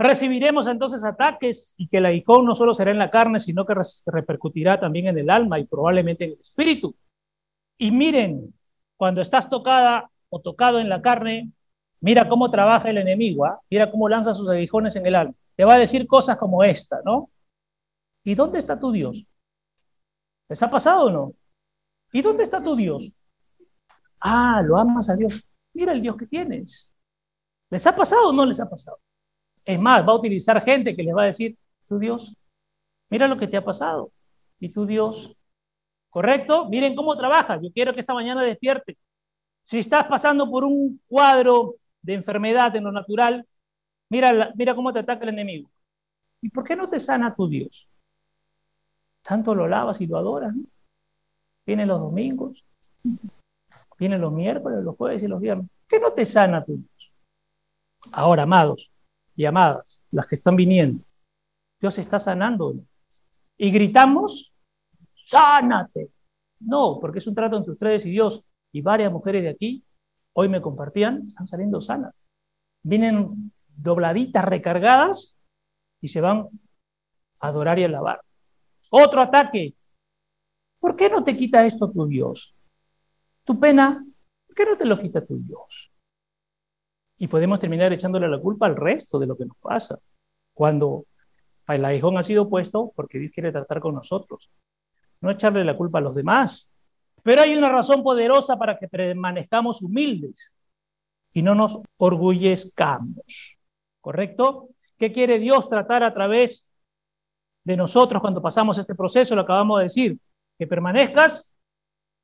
Recibiremos entonces ataques y que el aguijón no solo será en la carne, sino que repercutirá también en el alma y probablemente en el espíritu. Y miren, cuando estás tocada o tocado en la carne, mira cómo trabaja el enemigo, ¿ah? mira cómo lanza sus aguijones en el alma. Te va a decir cosas como esta, ¿no? ¿Y dónde está tu Dios? ¿Les ha pasado o no? ¿Y dónde está tu Dios? Ah, lo amas a Dios. Mira el Dios que tienes. ¿Les ha pasado o no les ha pasado? Es más, va a utilizar gente que les va a decir, tu Dios, mira lo que te ha pasado. Y tu Dios, ¿correcto? Miren cómo trabaja. Yo quiero que esta mañana despierte. Si estás pasando por un cuadro de enfermedad en lo natural, mira, mira cómo te ataca el enemigo. ¿Y por qué no te sana tu Dios? Tanto lo lavas y lo adoras. ¿no? Los domingos, vienen los miércoles, los jueves y los viernes. ¿Por qué no te sana tu Dios? Ahora, amados, y amadas, las que están viniendo. Dios está sanando. Y gritamos, sánate. No, porque es un trato entre ustedes y Dios. Y varias mujeres de aquí, hoy me compartían, están saliendo sanas. Vienen dobladitas, recargadas, y se van a adorar y a alabar. Otro ataque. ¿Por qué no te quita esto tu Dios? Tu pena, ¿por qué no te lo quita tu Dios? Y podemos terminar echándole la culpa al resto de lo que nos pasa, cuando el aguijón ha sido puesto porque Dios quiere tratar con nosotros. no echarle la culpa a los demás. Pero hay una razón poderosa para que permanezcamos humildes y no nos orgullezcamos. ¿Correcto? ¿Qué quiere Dios tratar a través de nosotros cuando pasamos este proceso? Lo acabamos de decir. Que permanezcas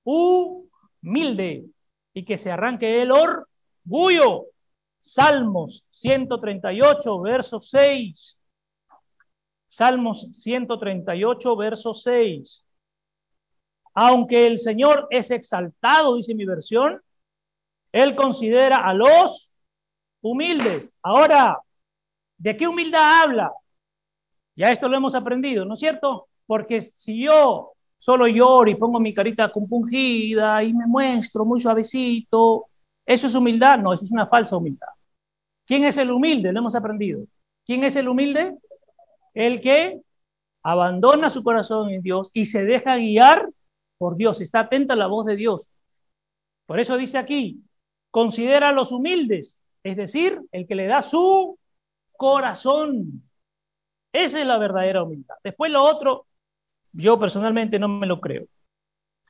humilde y que se arranque el orgullo. Salmos 138, verso 6. Salmos 138, verso 6. Aunque el Señor es exaltado, dice mi versión, Él considera a los humildes. Ahora, ¿de qué humildad habla? Ya esto lo hemos aprendido, ¿no es cierto? Porque si yo solo lloro y pongo mi carita compungida y me muestro muy suavecito, ¿eso es humildad? No, eso es una falsa humildad. ¿Quién es el humilde? Lo hemos aprendido. ¿Quién es el humilde? El que abandona su corazón en Dios y se deja guiar por Dios, está atenta a la voz de Dios. Por eso dice aquí, considera a los humildes, es decir, el que le da su corazón. Esa es la verdadera humildad. Después lo otro, yo personalmente no me lo creo.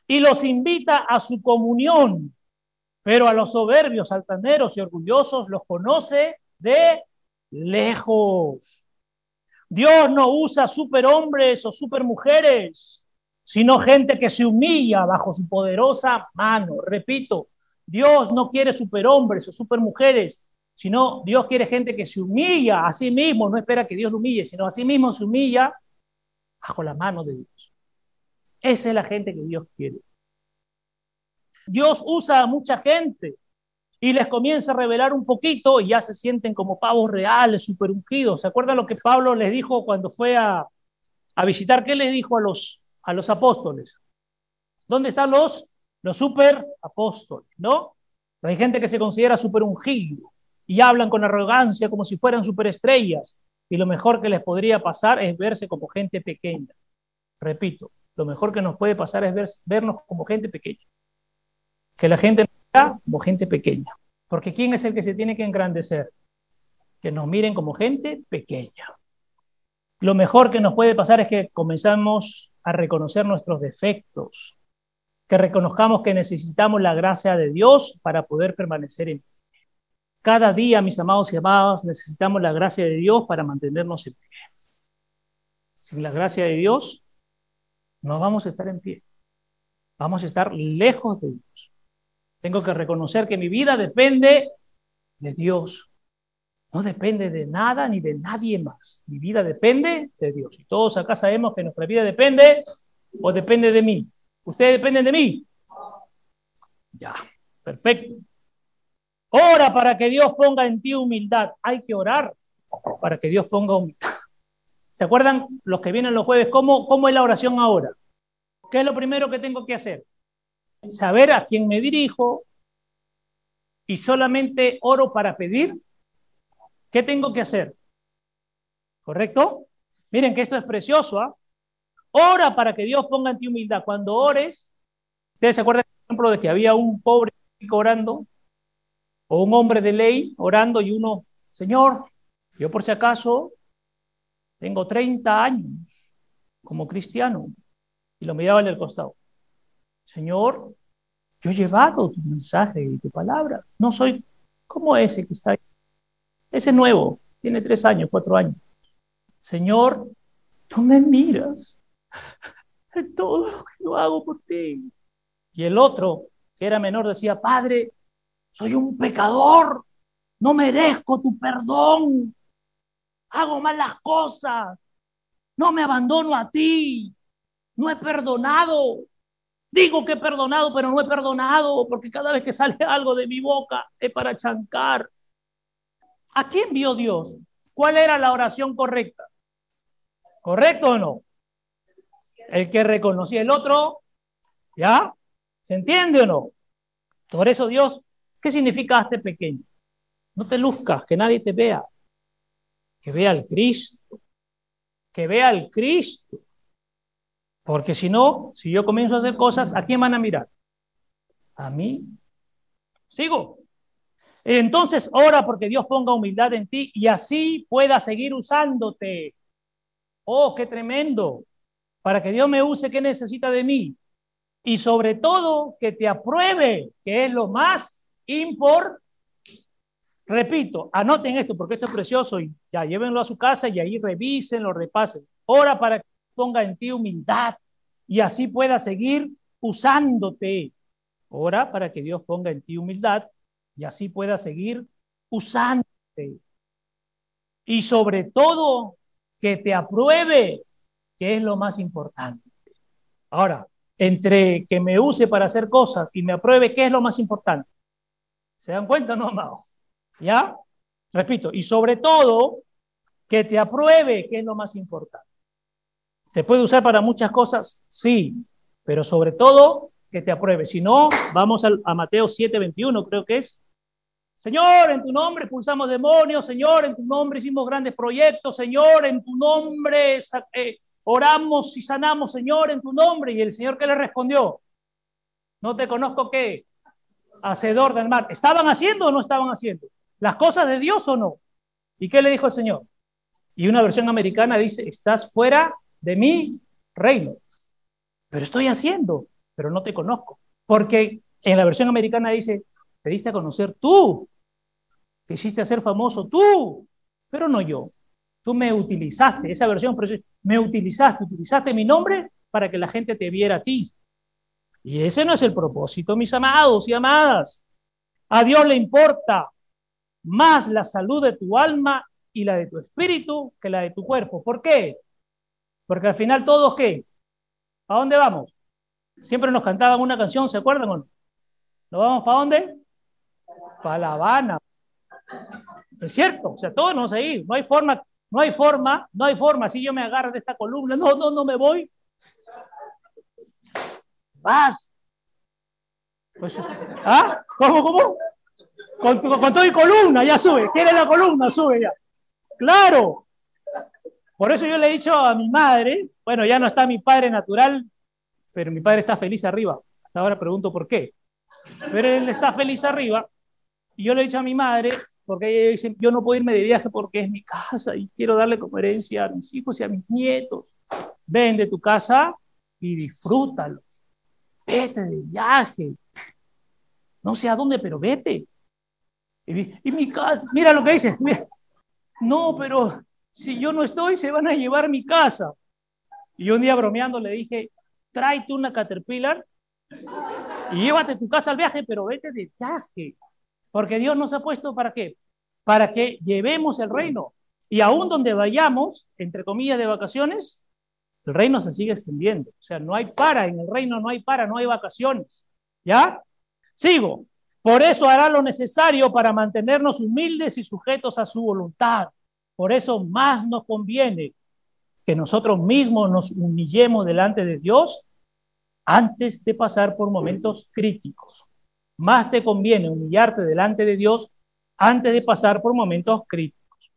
Y los invita a su comunión, pero a los soberbios, altaneros y orgullosos los conoce de lejos. Dios no usa superhombres o supermujeres, sino gente que se humilla bajo su poderosa mano. Repito, Dios no quiere superhombres o supermujeres, sino Dios quiere gente que se humilla a sí mismo, no espera que Dios lo humille, sino a sí mismo se humilla bajo la mano de Dios. Esa es la gente que Dios quiere. Dios usa a mucha gente y les comienza a revelar un poquito y ya se sienten como pavos reales, super ungidos. ¿Se acuerdan lo que Pablo les dijo cuando fue a, visitar? ¿Qué les dijo a los, a los apóstoles? ¿Dónde están los, los super apóstoles? ¿No? Hay gente que se considera super ungido y hablan con arrogancia como si fueran superestrellas. Y lo mejor que les podría pasar es verse como gente pequeña. Repito, lo mejor que nos puede pasar es vernos como gente pequeña. Que la gente vea como gente pequeña. Porque ¿quién es el que se tiene que engrandecer? Que nos miren como gente pequeña. Lo mejor que nos puede pasar es que comenzamos a reconocer nuestros defectos, que reconozcamos que necesitamos la gracia de Dios para poder permanecer en pie. Cada día, mis amados y amadas, necesitamos la gracia de Dios para mantenernos en pie. Sin la gracia de Dios, no vamos a estar en pie. Vamos a estar lejos de Dios. Tengo que reconocer que mi vida depende de Dios. No depende de nada ni de nadie más. Mi vida depende de Dios. Y todos acá sabemos que nuestra vida depende o depende de mí. ¿Ustedes dependen de mí? Ya, perfecto. Ora para que Dios ponga en ti humildad. Hay que orar para que Dios ponga humildad. ¿Se acuerdan los que vienen los jueves? ¿Cómo, ¿Cómo es la oración ahora? ¿Qué es lo primero que tengo que hacer? Saber a quién me dirijo y solamente oro para pedir. ¿Qué tengo que hacer? ¿Correcto? Miren que esto es precioso. ¿ah? Ora para que Dios ponga en ti humildad. Cuando ores, ustedes se acuerdan, por ejemplo, de que había un pobre orando o un hombre de ley orando y uno, Señor, yo por si acaso tengo 30 años como cristiano. Y lo miraba en el costado. Señor, yo he llevado tu mensaje y tu palabra. No soy como ese que está ahí. Ese nuevo, tiene tres años, cuatro años. Señor, tú me miras en todo lo que yo hago por ti. Y el otro, que era menor, decía, Padre, soy un pecador, no merezco tu perdón hago malas cosas, no me abandono a ti, no he perdonado. Digo que he perdonado, pero no he perdonado, porque cada vez que sale algo de mi boca es para chancar. ¿A quién vio Dios? ¿Cuál era la oración correcta? ¿Correcto o no? El que reconocía el otro, ¿ya? ¿Se entiende o no? Por eso Dios, ¿qué significa este pequeño? No te luzcas, que nadie te vea que vea al Cristo, que vea al Cristo. Porque si no, si yo comienzo a hacer cosas, ¿a quién van a mirar? A mí. Sigo. Entonces ora porque Dios ponga humildad en ti y así pueda seguir usándote. Oh, qué tremendo. Para que Dios me use, ¿qué necesita de mí? Y sobre todo, que te apruebe, que es lo más importante. Repito, anoten esto porque esto es precioso y ya llévenlo a su casa y ahí revisen, lo repasen. Ora para que ponga en ti humildad y así pueda seguir usándote. Ora para que Dios ponga en ti humildad y así pueda seguir usándote. Y sobre todo, que te apruebe, que es lo más importante. Ahora, entre que me use para hacer cosas y me apruebe, ¿qué es lo más importante? ¿Se dan cuenta, no, amado? ¿Ya? Repito, y sobre todo, que te apruebe, que es lo más importante. ¿Te puede usar para muchas cosas? Sí, pero sobre todo, que te apruebe. Si no, vamos a, Mateo 7:21, creo que es. Señor, en tu nombre expulsamos demonios, Señor, en tu nombre hicimos grandes proyectos, Señor, en tu nombre eh, oramos y sanamos, Señor, en tu nombre. Y el Señor que le respondió, no te conozco qué, hacedor del mal. ¿Estaban haciendo o no estaban haciendo? ¿Las cosas de Dios o no? ¿Y qué le dijo el Señor? Y una versión americana dice, estás fuera de mi reino. Pero estoy haciendo, pero no te conozco. Porque en la versión americana dice, te diste a conocer tú, te hiciste hacer famoso tú, pero no yo. Tú me utilizaste, esa versión, me utilizaste, utilizaste mi nombre para que la gente te viera a ti. Y ese no es el propósito, mis amados y amadas. A Dios le importa más la salud de tu alma y la de tu espíritu que la de tu cuerpo. ¿Por qué? Porque al final todos qué? ¿A dónde vamos? Siempre nos cantaban una canción, ¿se acuerdan o no? ¿Nos vamos para dónde? Para La Habana. Es cierto, o sea, todos nos vamos a ir. No hay forma, no hay forma, no hay forma. Si yo me agarro de esta columna, no, no, no me voy. Vas. Pues, ¿Ah? ¿Cómo, cómo? Con, con todo y columna, ya sube. ¿Quiere la columna? Sube ya. Claro. Por eso yo le he dicho a mi madre, bueno, ya no está mi padre natural, pero mi padre está feliz arriba. Hasta ahora pregunto por qué. Pero él está feliz arriba. Y yo le he dicho a mi madre, porque ella dice, yo no puedo irme de viaje porque es mi casa y quiero darle como herencia a mis hijos y a mis nietos. Vende tu casa y disfrútalo. Vete de viaje. No sé a dónde, pero vete. Y, mi casa, mira lo que dice. No, pero si yo no estoy, se van a llevar mi casa. Y un día bromeando le dije, tráete una Caterpillar y llévate tu casa al viaje, pero vete de viaje. Porque Dios nos ha puesto para qué? Para que llevemos el reino. Y aún donde vayamos, entre comillas, de vacaciones, el reino se sigue extendiendo. O sea, no hay para, en el reino no hay para, no hay vacaciones. ¿Ya? Sigo. Por eso hará lo necesario para mantenernos humildes y sujetos a su voluntad. Por eso más nos conviene que nosotros mismos nos humillemos delante de Dios antes de pasar por momentos críticos. Más te conviene humillarte delante de Dios antes de pasar por momentos críticos.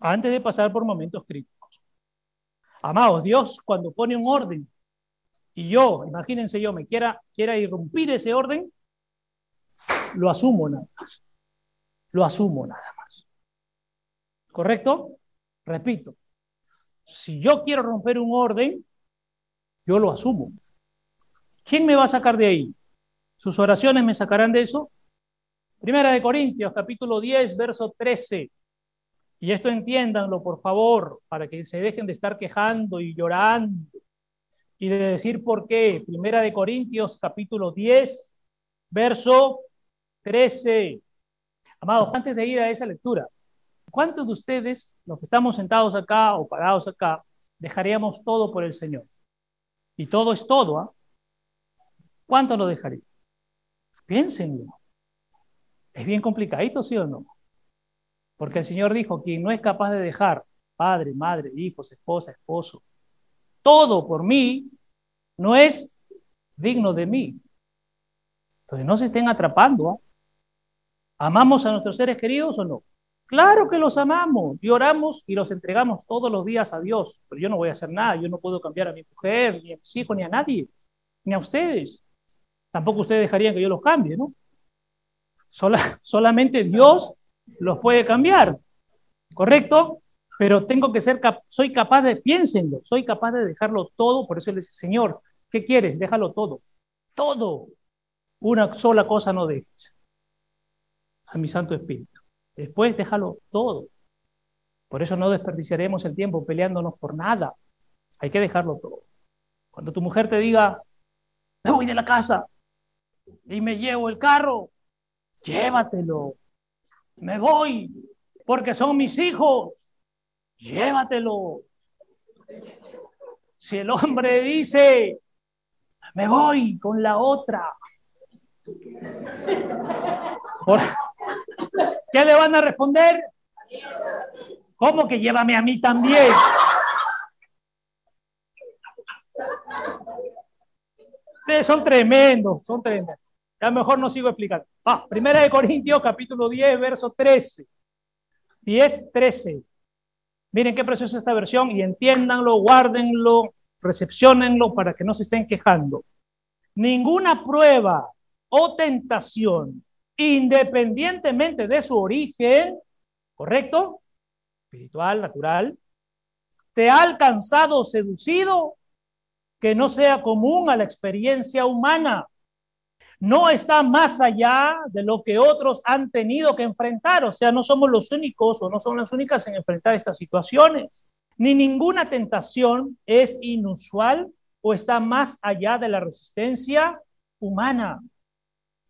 Antes de pasar por momentos críticos. Amados, Dios cuando pone un orden y yo, imagínense yo, me quiera, quiera irrumpir ese orden, lo asumo nada más. Lo asumo nada más. ¿Correcto? Repito, si yo quiero romper un orden, yo lo asumo. ¿Quién me va a sacar de ahí? ¿Sus oraciones me sacarán de eso? Primera de Corintios, capítulo 10, verso 13. Y esto entiéndanlo, por favor, para que se dejen de estar quejando y llorando y de decir por qué. Primera de Corintios, capítulo 10, verso 13. Amados, antes de ir a esa lectura, ¿cuántos de ustedes, los que estamos sentados acá o parados acá, dejaríamos todo por el Señor? Y todo es todo, ¿ah? ¿Cuánto lo dejaría? Piénsenlo. Es bien complicadito, ¿sí o no? Porque el Señor dijo, quien no es capaz de dejar padre, madre, hijos, esposa, esposo, todo por mí, no es digno de mí. Entonces no se estén atrapando. ¿ah? ¿Amamos a nuestros seres queridos o no? Claro que los amamos y oramos y los entregamos todos los días a Dios, pero yo no voy a hacer nada, yo no puedo cambiar a mi mujer, ni a mis hijos, ni a nadie, ni a ustedes. Tampoco ustedes dejarían que yo los cambie, ¿no? solamente Dios los puede cambiar, ¿correcto? Pero tengo que ser, soy capaz de, piénsenlo, soy capaz de dejarlo todo, por eso le dice, Señor, ¿qué quieres? Déjalo todo, todo. Una sola cosa no dejes a mi Santo Espíritu. Después déjalo todo. Por eso no desperdiciaremos el tiempo peleándonos por nada. Hay que dejarlo todo. Cuando tu mujer te diga, me voy de la casa y me llevo el carro, llévatelo. Me voy porque son mis hijos. Llévatelo. Si el hombre dice, me voy con la otra. ¿Qué le van a responder? ¿Cómo que llévame a mí también? Ustedes son tremendos, son tremendos. Ya mejor no sigo explicando. Ah, Primera de Corintios, capítulo 10, verso 13. 10, 13. Miren qué preciosa esta versión y entiéndanlo, guárdenlo, recepcionenlo para que no se estén quejando. Ninguna prueba o tentación, independientemente de su origen, ¿correcto? espiritual, natural, te ha alcanzado seducido que no sea común a la experiencia humana. No está más allá de lo que otros han tenido que enfrentar. O sea, no somos los únicos o no son las únicas en enfrentar estas situaciones. Ni ninguna tentación es inusual o está más allá de la resistencia humana.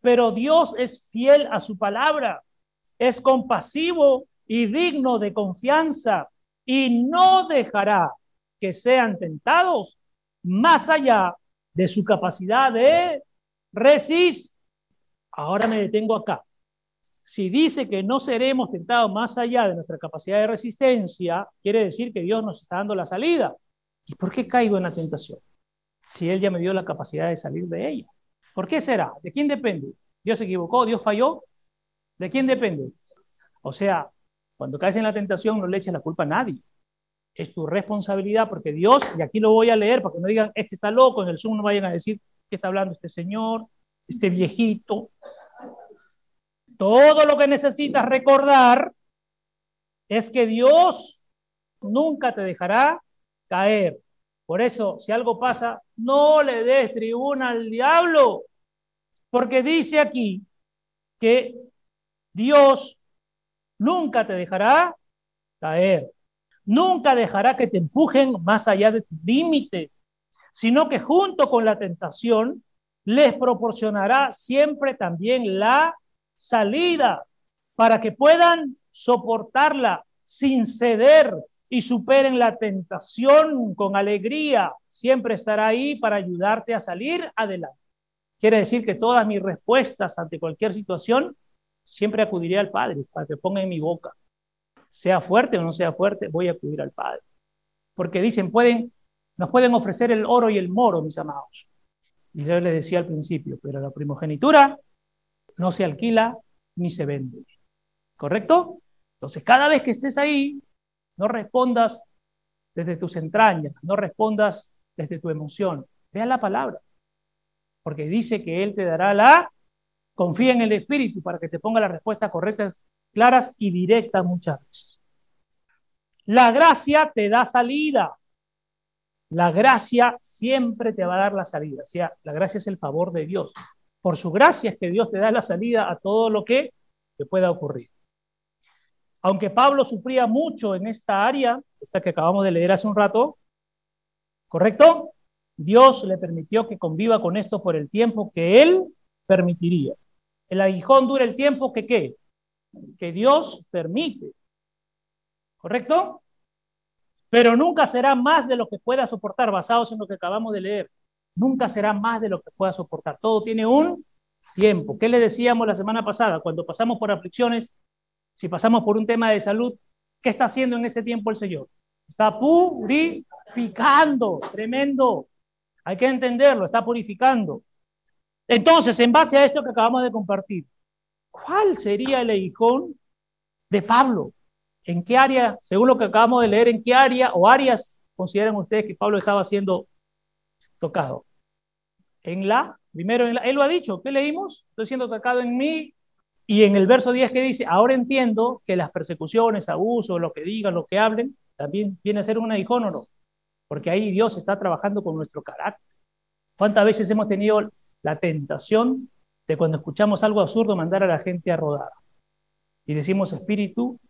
Pero Dios es fiel a su palabra, es compasivo y digno de confianza y no dejará que sean tentados más allá de su capacidad de resistir. Ahora me detengo acá. Si dice que no seremos tentados más allá de nuestra capacidad de resistencia, quiere decir que Dios nos está dando la salida. ¿Y por qué caigo en la tentación? Si Él ya me dio la capacidad de salir de ella. ¿Por qué será? ¿De quién depende? ¿Dios se equivocó? ¿Dios falló? ¿De quién depende? O sea, cuando caes en la tentación, no le eches la culpa a nadie. Es tu responsabilidad porque Dios, y aquí lo voy a leer para que no digan, este está loco, en el Zoom no vayan a decir que está hablando este señor, este viejito. Todo lo que necesitas recordar es que Dios nunca te dejará caer. Por eso, si algo pasa, no le des tribuna al diablo, porque dice aquí que Dios nunca te dejará caer. Nunca dejará que te empujen más allá de tu límite, sino que junto con la tentación les proporcionará siempre también la salida para que puedan soportarla sin ceder y superen la tentación con alegría. Siempre estará ahí para ayudarte a salir adelante. Quiere decir que todas mis respuestas ante cualquier situación siempre acudiré al Padre para que ponga en mi boca. Sea fuerte o no sea fuerte, voy a acudir al Padre. Porque dicen, pueden, nos pueden ofrecer el oro y el moro, mis amados. Y yo les decía al principio, pero la primogenitura no se alquila ni se vende. ¿Correcto? Entonces, cada vez que estés ahí, no respondas desde tus entrañas, no respondas desde tu emoción. Vea la palabra, porque dice que Él te dará la Confía en el Espíritu para que te ponga las respuestas correctas, claras y directas muchas veces. La gracia te da salida. La gracia siempre te va a dar la salida. O sea, la gracia es el favor de Dios. Por su gracia es que Dios te da la salida a todo lo que te pueda ocurrir. Aunque Pablo sufría mucho en esta área, esta que acabamos de leer hace un rato, ¿correcto? Dios le permitió que conviva con esto por el tiempo que él permitiría. El aguijón dura el tiempo que qué? Que Dios permite. ¿Correcto? Pero nunca será más de lo que pueda soportar, basados en lo que acabamos de leer. Nunca será más de lo que pueda soportar. Todo tiene un tiempo. ¿Qué le decíamos la semana pasada? Cuando pasamos por aflicciones, si pasamos por un tema de salud, ¿qué está haciendo en ese tiempo el Señor? Está purificando, tremendo. Hay que entenderlo, está purificando. Entonces, en base a esto que acabamos de compartir, ¿cuál sería el aguijón de Pablo? ¿En qué área, según lo que acabamos de leer, en qué área o áreas consideran ustedes que Pablo estaba siendo tocado? En la, primero, en la, él lo ha dicho, ¿qué leímos? Estoy siendo tocado en mi Y en el verso 10 que dice, ahora entiendo que las persecuciones, abusos, lo que digan, lo que hablen, también viene a ser un aguijón o no, porque ahí Dios está trabajando con nuestro carácter. ¿Cuántas veces hemos tenido la tentación de cuando escuchamos algo absurdo mandar a la gente a rodar? Y decimos, Espíritu,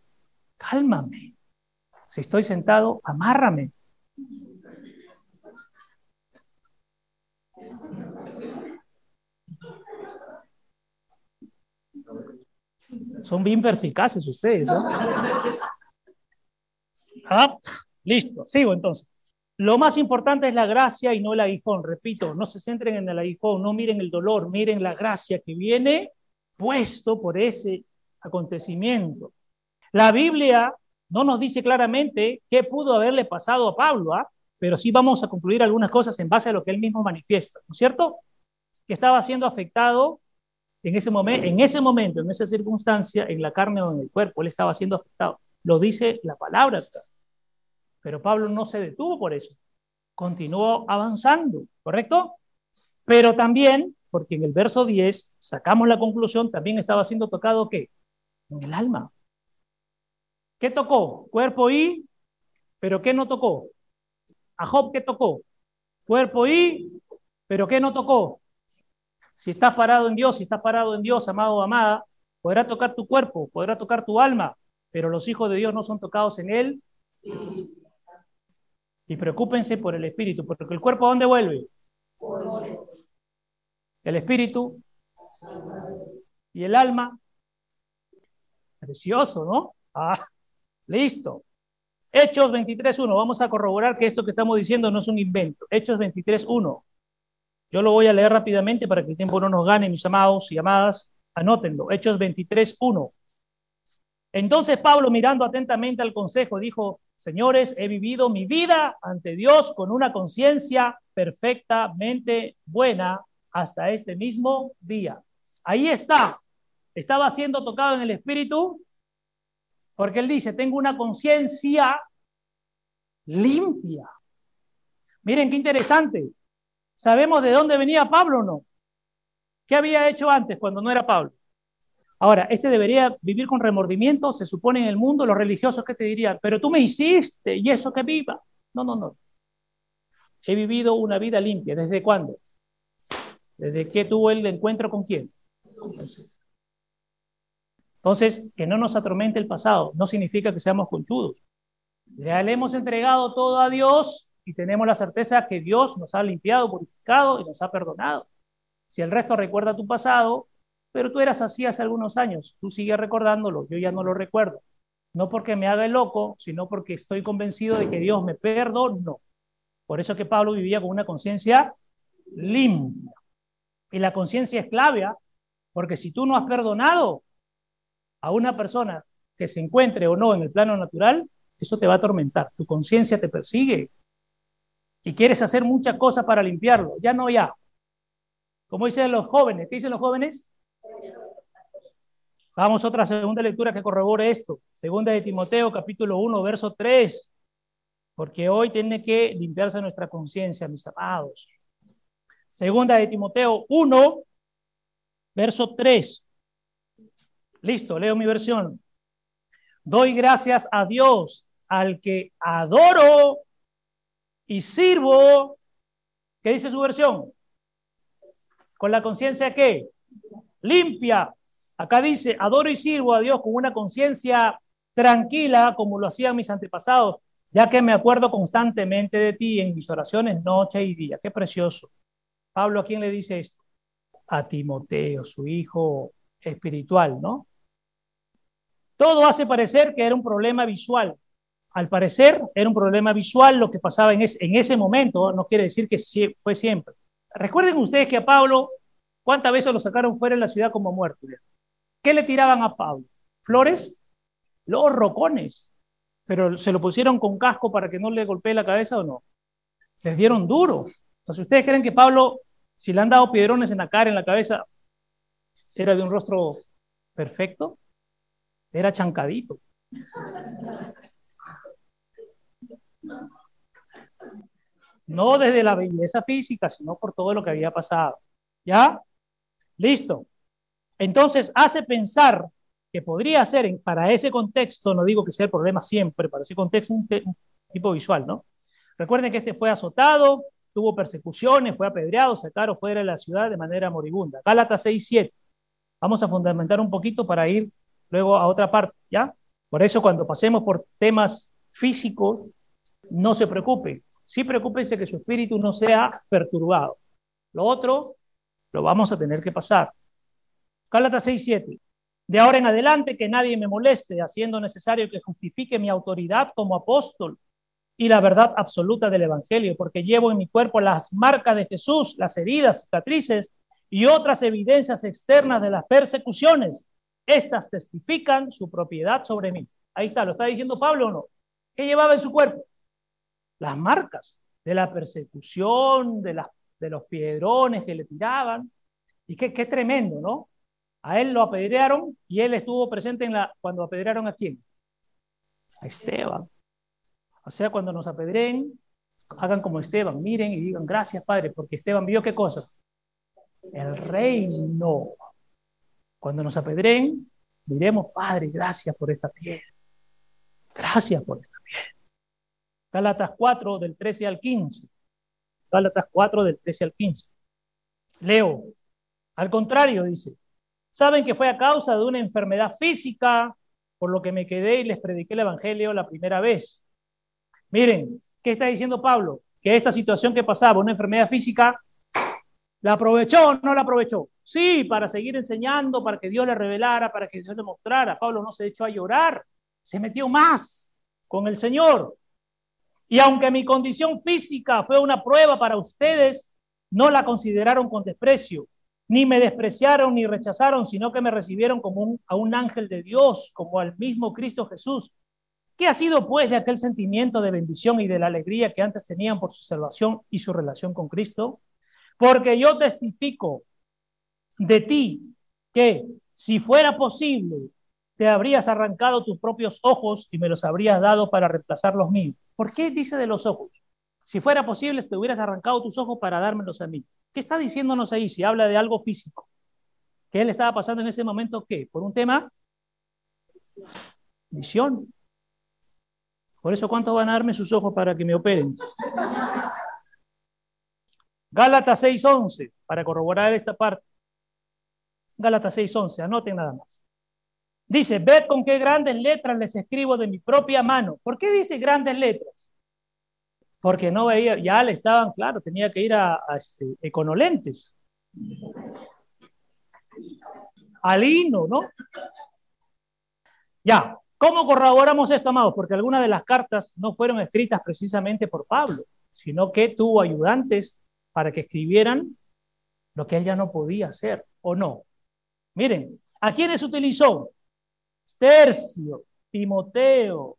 cálmame. Si estoy sentado, amárrame. Son bien perspicaces ustedes. Ah, listo, sigo entonces. Lo más importante es la gracia y no el aguijón. Repito, no se centren en el aguijón, no miren el dolor, miren la gracia que viene puesto por ese acontecimiento. La Biblia no nos dice claramente qué pudo haberle pasado a Pablo, ¿ah? pero sí vamos a concluir algunas cosas en base a lo que él mismo manifiesta, ¿no es cierto? Que estaba siendo afectado en ese, momento, en ese momento, en esa circunstancia, en la carne o en el cuerpo, él estaba siendo afectado. Lo dice la palabra. Pero Pablo no se detuvo por eso. Continuó avanzando, ¿correcto? Pero también, porque en el verso 10 sacamos la conclusión, también estaba siendo tocado ¿qué? En el alma. ¿Qué tocó? Cuerpo y, pero ¿qué no tocó? A Job, ¿qué tocó? Cuerpo y, pero ¿qué no tocó? Si estás parado en Dios, si estás parado en Dios, amado o amada, podrá tocar tu cuerpo, podrá tocar tu alma, pero los hijos de Dios no son tocados en él. Y preocúpense por el espíritu, porque el cuerpo ¿a dónde vuelve? El espíritu y el alma. Precioso, ¿no? Ah, listo. Hechos 23.1. Vamos a corroborar que esto que estamos diciendo no es un invento. Hechos 23.1. Yo lo voy a leer rápidamente para que el tiempo no nos gane, mis amados y amadas. Anótenlo. Hechos 23, 1. Entonces Pablo, mirando atentamente al consejo, dijo, señores, he vivido mi vida ante Dios con una conciencia perfectamente buena hasta este mismo día. Ahí está. Estaba siendo tocado en el espíritu porque él dice, tengo una conciencia limpia. Miren qué interesante. ¿Sabemos de dónde venía Pablo o no? ¿Qué había hecho antes cuando no era Pablo? Ahora, este debería vivir con remordimiento, se supone en el mundo, los religiosos que te dirían, pero tú me hiciste y eso que viva. No, no, no. He vivido una vida limpia. ¿Desde cuándo? ¿Desde que tuvo el encuentro con quién? Entonces, que no nos atormente el pasado no significa que seamos conchudos. Ya le hemos entregado todo a Dios y tenemos la certeza que Dios nos ha limpiado, purificado y nos ha perdonado. Si el resto recuerda tu pasado, pero tú eras así hace algunos años, tú sigues recordándolo, yo ya no lo recuerdo. No porque me haga el loco, sino porque estoy convencido de que Dios me perdonó. Por eso que Pablo vivía con una conciencia limpia. Y la conciencia es clave, ¿ah? porque si tú no has perdonado a una persona que se encuentre o no en el plano natural, eso te va a atormentar. Tu conciencia te persigue, y quieres hacer muchas cosas para limpiarlo. Ya no, ya. Como dicen los jóvenes, ¿qué dicen los jóvenes? Vamos a otra segunda lectura que corrobore esto. Segunda de Timoteo, capítulo 1, verso 3. Porque hoy tiene que limpiarse nuestra conciencia, mis amados. Segunda de Timoteo 1, verso 3. Listo, leo mi versión. Doy gracias a Dios, al que adoro y sirvo, ¿qué dice su versión? Con la conciencia que limpia. Acá dice, adoro y sirvo a Dios con una conciencia tranquila, como lo hacían mis antepasados, ya que me acuerdo constantemente de ti en mis oraciones noche y día. Qué precioso. Pablo, ¿a quién le dice esto? A Timoteo, su hijo espiritual, ¿no? Todo hace parecer que era un problema visual, al parecer era un problema visual lo que pasaba en, ese momento, no quiere decir que fue siempre. Recuerden ustedes que a Pablo, ¿cuántas veces lo sacaron fuera de la ciudad como muerto? ¿Qué le tiraban a Pablo? ¿Flores? Los rocones. ¿Pero se lo pusieron con casco para que no le golpee la cabeza o no? Les dieron duro. Entonces, ¿ustedes creen que Pablo, si le han dado piedrones en la cara, en la cabeza, era de un rostro perfecto? Era chancadito. No desde la belleza física, sino por todo lo que había pasado. ¿Ya? Listo. Entonces hace pensar que podría ser para ese contexto, no digo que sea el problema siempre, para ese contexto un, un tipo visual, ¿no? Recuerden que este fue azotado, tuvo persecuciones, fue apedreado, sacaron fuera de la ciudad de manera moribunda. Gálatas 6, 7. Vamos a fundamentar un poquito para ir luego a otra parte, ¿ya? Por eso cuando pasemos por temas físicos, no se preocupe. Sí preocúpense que su espíritu no sea perturbado. Lo otro, lo vamos a tener que pasar. Gálatas 6, 7. De ahora en adelante que nadie me moleste, haciendo necesario que justifique mi autoridad como apóstol y la verdad absoluta del Evangelio, porque llevo en mi cuerpo las marcas de Jesús, las heridas, cicatrices y otras evidencias externas de las persecuciones. Estas testifican su propiedad sobre mí. Ahí está, lo está diciendo Pablo o no. ¿Qué llevaba en su cuerpo? Las marcas de la persecución, de, de los piedrones que le tiraban. Y qué, qué tremendo, ¿no? A él lo apedrearon y él estuvo presente en la, cuando apedrearon a quién? A Esteban. O sea, cuando nos apedreen, hagan como Esteban, miren y digan, gracias Padre, porque Esteban vio qué cosa? El reino. Cuando nos apedreen, diremos, Padre, gracias por esta piedra. Gracias por esta piedra. Gálatas 4 del 13 al 15. Gálatas 4 del 13 al 15. Leo. Al contrario, dice, saben que fue a causa de una enfermedad física por lo que me quedé y les prediqué el Evangelio la primera vez. Miren, ¿qué está diciendo Pablo? Que esta situación que pasaba, una enfermedad física, ¿la aprovechó o no la aprovechó? Sí, para seguir enseñando, para que Dios le revelara, para que Dios le mostrara. Pablo no se echó a llorar, se metió más con el Señor. Y aunque mi condición física fue una prueba para ustedes, no la consideraron con desprecio, ni me despreciaron ni rechazaron, sino que me recibieron como a un ángel de Dios, como al mismo Cristo Jesús. ¿Qué ha sido pues de aquel sentimiento de bendición y de la alegría que antes tenían por su salvación y su relación con Cristo? Porque yo testifico de ti que si fuera posible, te habrías arrancado tus propios ojos y me los habrías dado para reemplazar los míos. ¿Por qué dice de los ojos? Si fuera posible, te hubieras arrancado tus ojos para dármelos a mí. ¿Qué está diciéndonos ahí si habla de algo físico? ¿Qué él estaba pasando en ese momento? ¿Qué? ¿Por un tema? Visión. Por eso, ¿cuánto van a darme sus ojos para que me operen? Gálatas 6.11, para corroborar esta parte. Gálatas 6.11, anoten nada más. Dice, ved con qué grandes letras les escribo de mi propia mano. ¿Por qué dice grandes letras? Porque no veía, ya le estaban, claro, tenía que ir a, este, Econolentes. Al hino, ¿no? Ya, ¿Cómo corroboramos esto, amados? Porque algunas de las cartas no fueron escritas precisamente por Pablo, sino que tuvo ayudantes para que escribieran lo que él ya no podía hacer, ¿o no? Miren, ¿a quiénes utilizó? Tercio, Timoteo,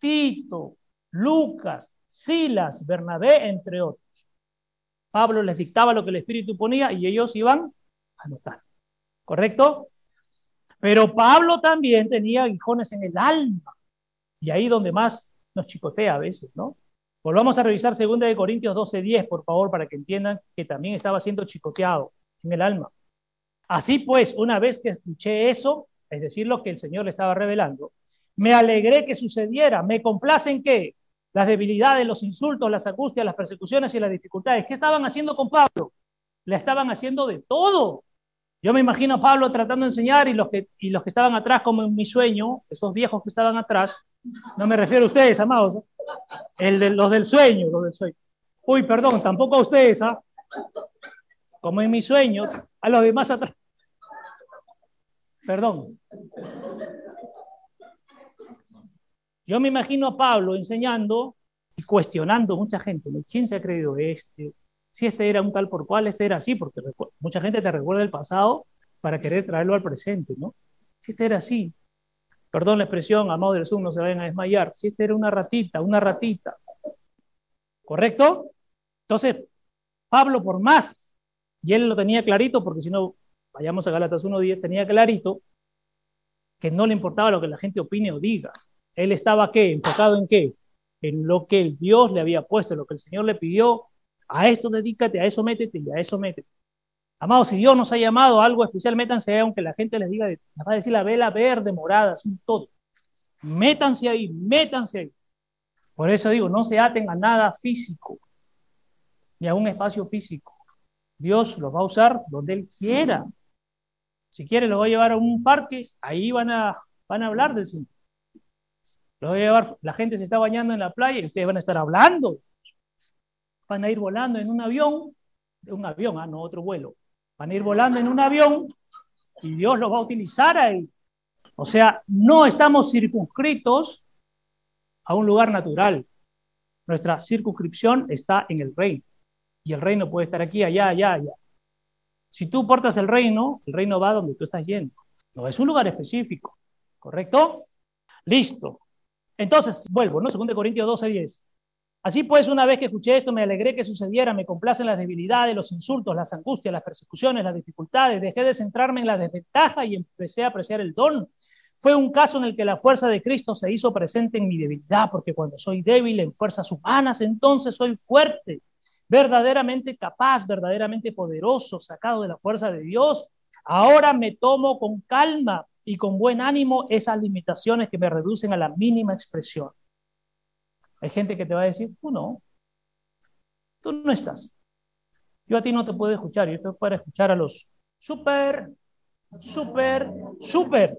Tito, Lucas, Silas, Bernabé, entre otros. Pablo les dictaba lo que el Espíritu ponía y ellos iban a anotar. ¿Correcto? Pero Pablo también tenía aguijones en el alma. Y ahí donde más nos chicotea a veces, ¿no? Volvamos a revisar 2 de Corintios 12:10, por favor, para que entiendan que también estaba siendo chicoteado en el alma. Así pues, una vez que escuché eso, es decir, lo que el Señor le estaba revelando, me alegré que sucediera. ¿Me complacen qué? Las debilidades, los insultos, las angustias, las persecuciones y las dificultades. ¿Qué estaban haciendo con Pablo? Le estaban haciendo de todo. Yo me imagino a Pablo tratando de enseñar y los que, y los que estaban atrás, como en mi sueño, esos viejos que estaban atrás, no me refiero a ustedes, amados, el de, los del sueño, los del sueño. Uy, perdón, tampoco a ustedes, ¿ah? Como en mi sueño, a los demás atrás. Perdón. Yo me imagino a Pablo enseñando y cuestionando mucha gente. ¿Quién se ha creído este? si este era un tal por cual, este era así, porque mucha gente te recuerda el pasado para querer traerlo al presente, ¿no? Si este era así, perdón la expresión, amado del Zoom, no se vayan a desmayar, si este era una ratita, una ratita, ¿correcto? Entonces, Pablo por más, y él lo tenía clarito, porque si no, vayamos a Galatas 1.10, tenía clarito que no le importaba lo que la gente opine o diga. Él estaba, ¿qué? Enfocado en qué? En lo que el Dios le había puesto, lo que el Señor le pidió a esto dedícate, a eso métete y a eso métete. Amados, si Dios nos ha llamado a algo especial, métanse ahí, aunque la gente les diga, les va a decir la vela verde, morada, es un todo. Métanse ahí, métanse ahí. Por eso digo, no se aten a nada físico, ni a un espacio físico. Dios los va a usar donde Él quiera. Si quiere, los va a llevar a un parque, ahí van a, van a hablar del Señor. Los va a llevar, la gente se está bañando en la playa y ustedes van a estar hablando. Van a ir volando en un avión, un avión, ah, no otro vuelo. Van a ir volando en un avión y Dios los va a utilizar ahí. O sea, no estamos circunscritos a un lugar natural. Nuestra circunscripción está en el reino. Y el reino puede estar aquí, allá, allá, allá. Si tú portas el reino, el reino va donde tú estás yendo. No es un lugar específico. ¿Correcto? Listo. Entonces, vuelvo, ¿no? 2 Corintios 12, 10. Así pues, una vez que escuché esto, me alegré que sucediera, me complacen las debilidades, los insultos, las angustias, las persecuciones, las dificultades, dejé de centrarme en la desventaja y empecé a apreciar el don. Fue un caso en el que la fuerza de Cristo se hizo presente en mi debilidad, porque cuando soy débil en fuerzas humanas, entonces soy fuerte, verdaderamente capaz, verdaderamente poderoso, sacado de la fuerza de Dios. Ahora me tomo con calma y con buen ánimo esas limitaciones que me reducen a la mínima expresión. Hay gente que te va a decir, tú no, tú no estás. Yo a ti no te puedo escuchar, yo estoy para escuchar a los súper, súper, súper,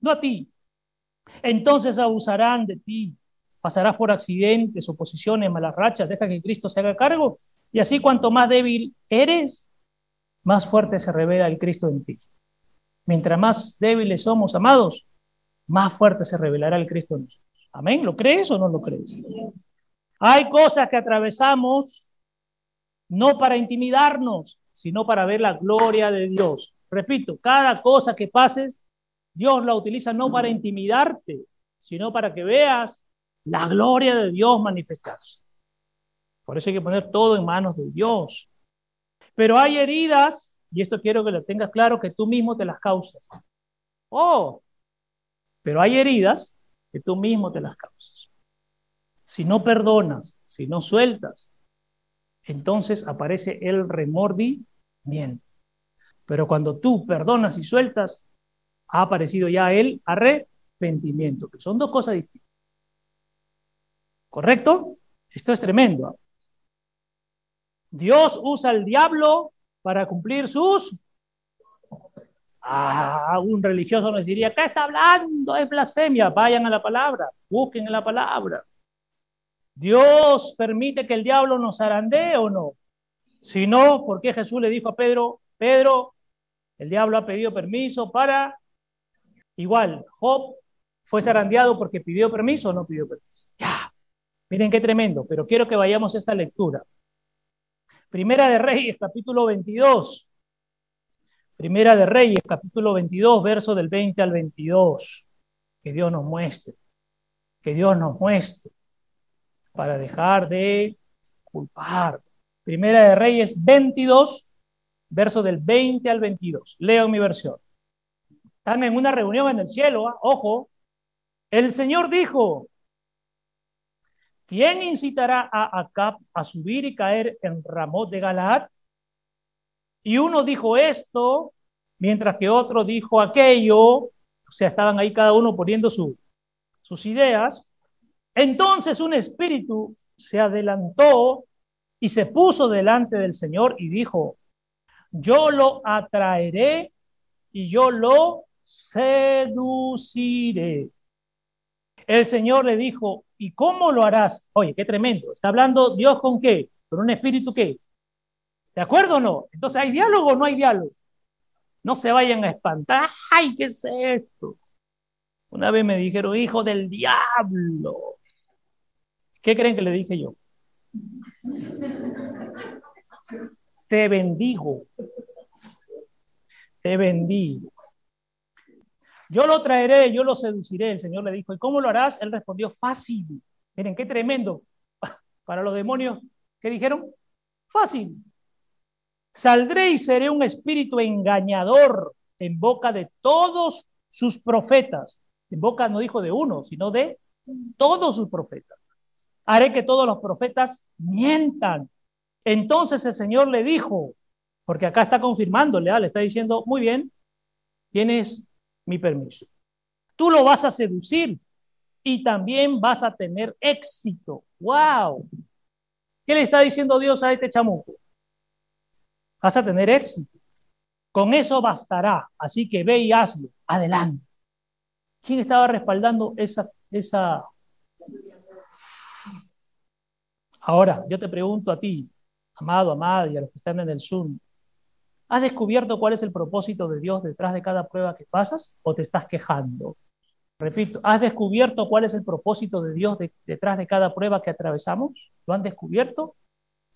no a ti. Entonces abusarán de ti, pasarás por accidentes, oposiciones, malas rachas, deja que Cristo se haga cargo. Y así cuanto más débil eres, más fuerte se revela el Cristo en ti. Mientras más débiles somos, amados, más fuerte se revelará el Cristo en nosotros. Amén. ¿Lo crees o no lo crees? Hay cosas que atravesamos no para intimidarnos, sino para ver la gloria de Dios. Repito, cada cosa que pases, Dios la utiliza no para intimidarte, sino para que veas la gloria de Dios manifestarse. Por eso hay que poner todo en manos de Dios. Pero hay heridas, y esto quiero que lo tengas claro, que tú mismo te las causas. Oh, pero hay heridas que tú mismo te las causas. Si no perdonas, si no sueltas, entonces aparece el remordimiento. Pero cuando tú perdonas y sueltas, ha aparecido ya el arrepentimiento, que son dos cosas distintas. ¿Correcto? Esto es tremendo. Dios usa al diablo para cumplir sus Ah, un religioso nos diría, ¿qué está hablando? Es blasfemia. Vayan a la palabra, busquen en la palabra. ¿Dios permite que el diablo nos zarandee o no? Si no, ¿por qué Jesús le dijo a Pedro, Pedro, el diablo ha pedido permiso para... Igual, Job fue zarandeado porque pidió permiso o no pidió permiso. Ya, miren qué tremendo, pero quiero que vayamos a esta lectura. Primera de Reyes, capítulo 22. Primera de Reyes, capítulo 22, verso del 20 al 22. Que Dios nos muestre, que Dios nos muestre para dejar de culpar. Primera de Reyes 22, verso del 20 al 22. Leo mi versión. Están en una reunión en el cielo, ¿ah? ojo. El Señor dijo, ¿quién incitará a Acab a subir y caer en Ramot de Galaad? Y uno dijo esto, mientras que otro dijo aquello, o sea, estaban ahí cada uno poniendo sus ideas. Entonces un espíritu se adelantó y se puso delante del Señor y dijo, yo lo atraeré y yo lo seduciré. El Señor le dijo, ¿y cómo lo harás? Oye, qué tremendo. ¿Está hablando Dios con qué? ¿Con un espíritu qué? ¿De acuerdo o no? Entonces, ¿hay diálogo o no hay diálogo? No se vayan a espantar. ¡Ay, qué es esto! Una vez me dijeron, hijo del diablo. ¿Qué creen que le dije yo? Te bendigo. Te bendigo. Yo lo traeré, yo lo seduciré. El Señor le dijo, ¿y cómo lo harás? Él respondió, fácil. Miren, qué tremendo. Para los demonios, ¿qué dijeron? Fácil. Saldré y seré un espíritu engañador en boca de todos sus profetas. En boca no dijo de uno, sino de todos sus profetas. Haré que todos los profetas mientan. Entonces el Señor le dijo, Porque acá está confirmándole, le está diciendo, muy bien, tienes mi permiso. Tú lo vas a seducir y también vas a tener éxito. ¡Wow! ¿Qué le está diciendo Dios a este chamuco? Vas a tener éxito. Con eso bastará. Así que ve y hazlo. Adelante. ¿Quién estaba respaldando esa, esa? Ahora, yo te pregunto a ti, amado, amada, y a los que están en el Zoom, ¿has descubierto cuál es el propósito de Dios detrás de cada prueba que pasas o te estás quejando? Repito, ¿has descubierto cuál es el propósito de Dios detrás de cada prueba que atravesamos? ¿Lo han descubierto?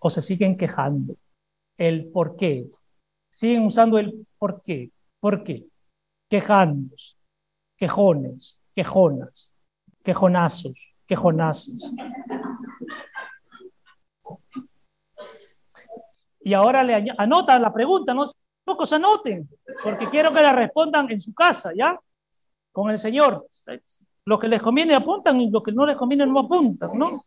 ¿O se siguen quejando? El por qué. Siguen usando el por qué. ¿Por qué? Quejándose. Quejones, quejonas, quejonazos, quejonazos. Y ahora le anotan la pregunta, no pocos anoten, porque quiero que la respondan en su casa, ¿ya? con el Señor. Lo que les conviene apuntan y lo que no les conviene no apuntan, ¿no?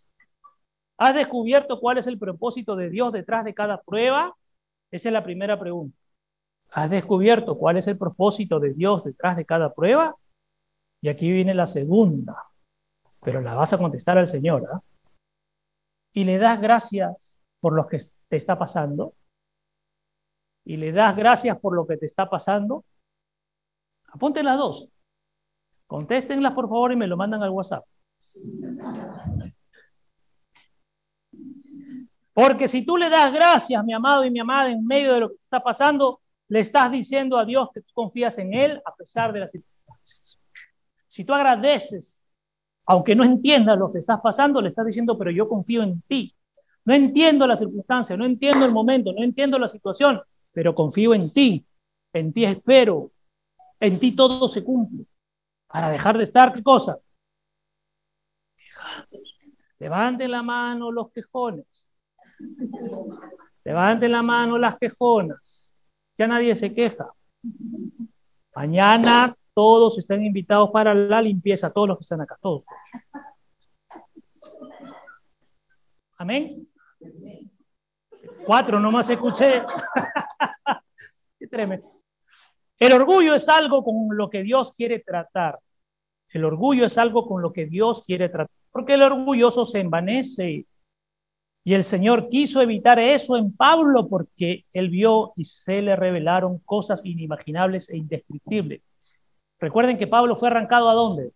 ¿Has descubierto cuál es el propósito de Dios detrás de cada prueba? Esa es la primera pregunta. ¿Has descubierto cuál es el propósito de Dios detrás de cada prueba? Y aquí viene la segunda, pero la vas a contestar al Señor. ¿ah? Y le das gracias por lo que te está pasando. Y le das gracias por lo que te está pasando. Apunten las dos. Contéstenlas, por favor, y me lo mandan al WhatsApp. Porque si tú le das gracias, mi amado y mi amada, en medio de lo que está pasando, le estás diciendo a Dios que tú confías en Él a pesar de las circunstancias. Si tú agradeces, aunque no entiendas lo que estás pasando, le estás diciendo, pero yo confío en ti. No entiendo las circunstancias, no entiendo el momento, no entiendo la situación, pero confío en ti. En ti espero. En ti todo se cumple para dejar de estar, ¿qué cosa? Levanten la mano los quejones. Levanten la mano las quejonas. Ya nadie se queja. Mañana todos están invitados para la limpieza, todos los que están acá, todos. Amén. Cuatro nomás escuché. Qué tremendo. El orgullo es algo con lo que Dios quiere tratar. El orgullo es algo con lo que Dios quiere tratar. Porque el orgulloso se envanece. Y el Señor quiso evitar eso en Pablo porque él vio y se le revelaron cosas inimaginables e indescriptibles. Recuerden que Pablo fue arrancado a dónde?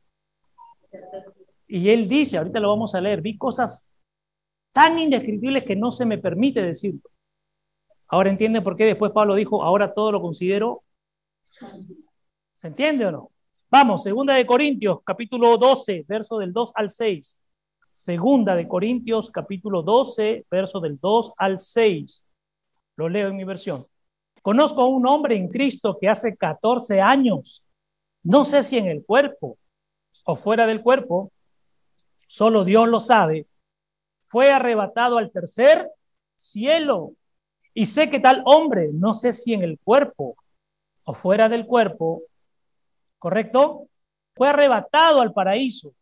Y él dice, ahorita lo vamos a leer, vi cosas tan indescriptibles que no se me permite decirlo. Ahora entienden por qué después Pablo dijo, ahora todo lo considero ¿Se entiende o no? Vamos, segunda de Corintios, capítulo 12, verso del 2 al 6. Segunda de Corintios, capítulo 12, verso del 2 al 6. Lo leo en mi versión. Conozco a un hombre en Cristo que hace 14 años, no sé si en el cuerpo o fuera del cuerpo, solo Dios lo sabe, fue arrebatado al tercer cielo. Y sé que tal hombre, no sé si en el cuerpo o fuera del cuerpo, ¿correcto? Fue arrebatado al paraíso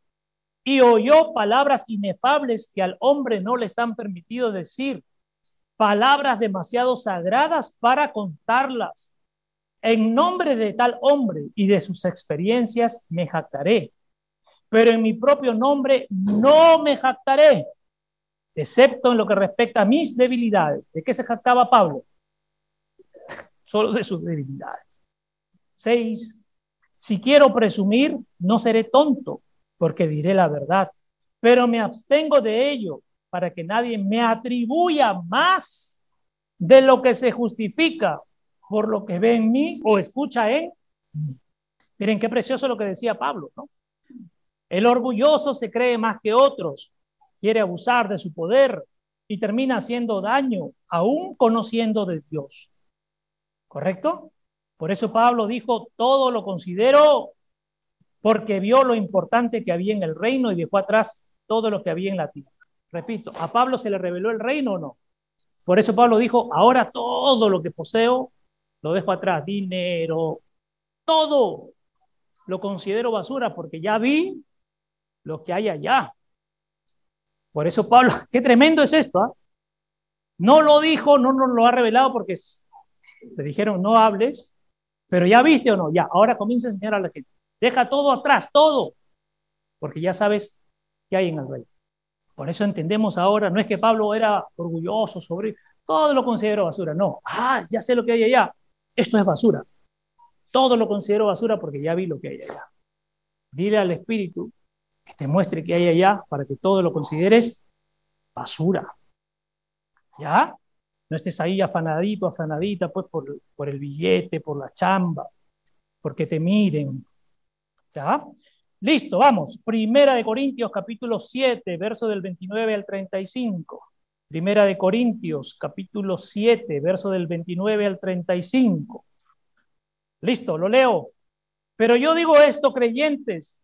y oyó palabras inefables que al hombre no le están permitido decir, palabras demasiado sagradas para contarlas. En nombre de tal hombre y de sus experiencias me jactaré, pero en mi propio nombre no me jactaré, excepto en lo que respecta a mis debilidades. ¿De qué se jactaba Pablo? Solo de sus debilidades. 6. Si quiero presumir, no seré tonto, porque diré la verdad, pero me abstengo de ello para que nadie me atribuya más de lo que se justifica por lo que ve en mí o escucha en mí. Miren qué precioso lo que decía Pablo, ¿no? El orgulloso se cree más que otros, quiere abusar de su poder y termina haciendo daño, aún conociendo de Dios. ¿Correcto? Por eso Pablo dijo, todo lo considero porque vio lo importante que había en el reino y dejó atrás todo lo que había en la tierra. Repito, ¿a Pablo se le reveló el reino o no? Por eso Pablo dijo, ahora todo lo que poseo lo dejo atrás, dinero, todo lo considero basura porque ya vi lo que hay allá. Por eso Pablo, qué tremendo es esto. ¿ah? No lo dijo, no nos lo ha revelado porque Te dijeron, no hables, pero ya viste o no, ya, ahora comienza a enseñar a la gente. Deja todo atrás, todo, porque ya sabes qué hay en el rey. Por eso entendemos ahora, no es que Pablo era orgulloso sobre, todo lo considero basura, no, ah, ya sé lo que hay allá, esto es basura. Todo lo considero basura porque ya vi lo que hay allá. Dile al Espíritu que te muestre qué hay allá para que todo lo consideres basura. ¿Ya? No estés ahí afanadito, afanadita, pues por, por el billete, por la chamba, porque te miren. ¿Ya? Listo, vamos. Primera de Corintios, capítulo 7, verso del 29 al 35. Primera de Corintios, capítulo 7, verso del 29 al 35. Listo, lo leo. Pero yo digo esto, creyentes,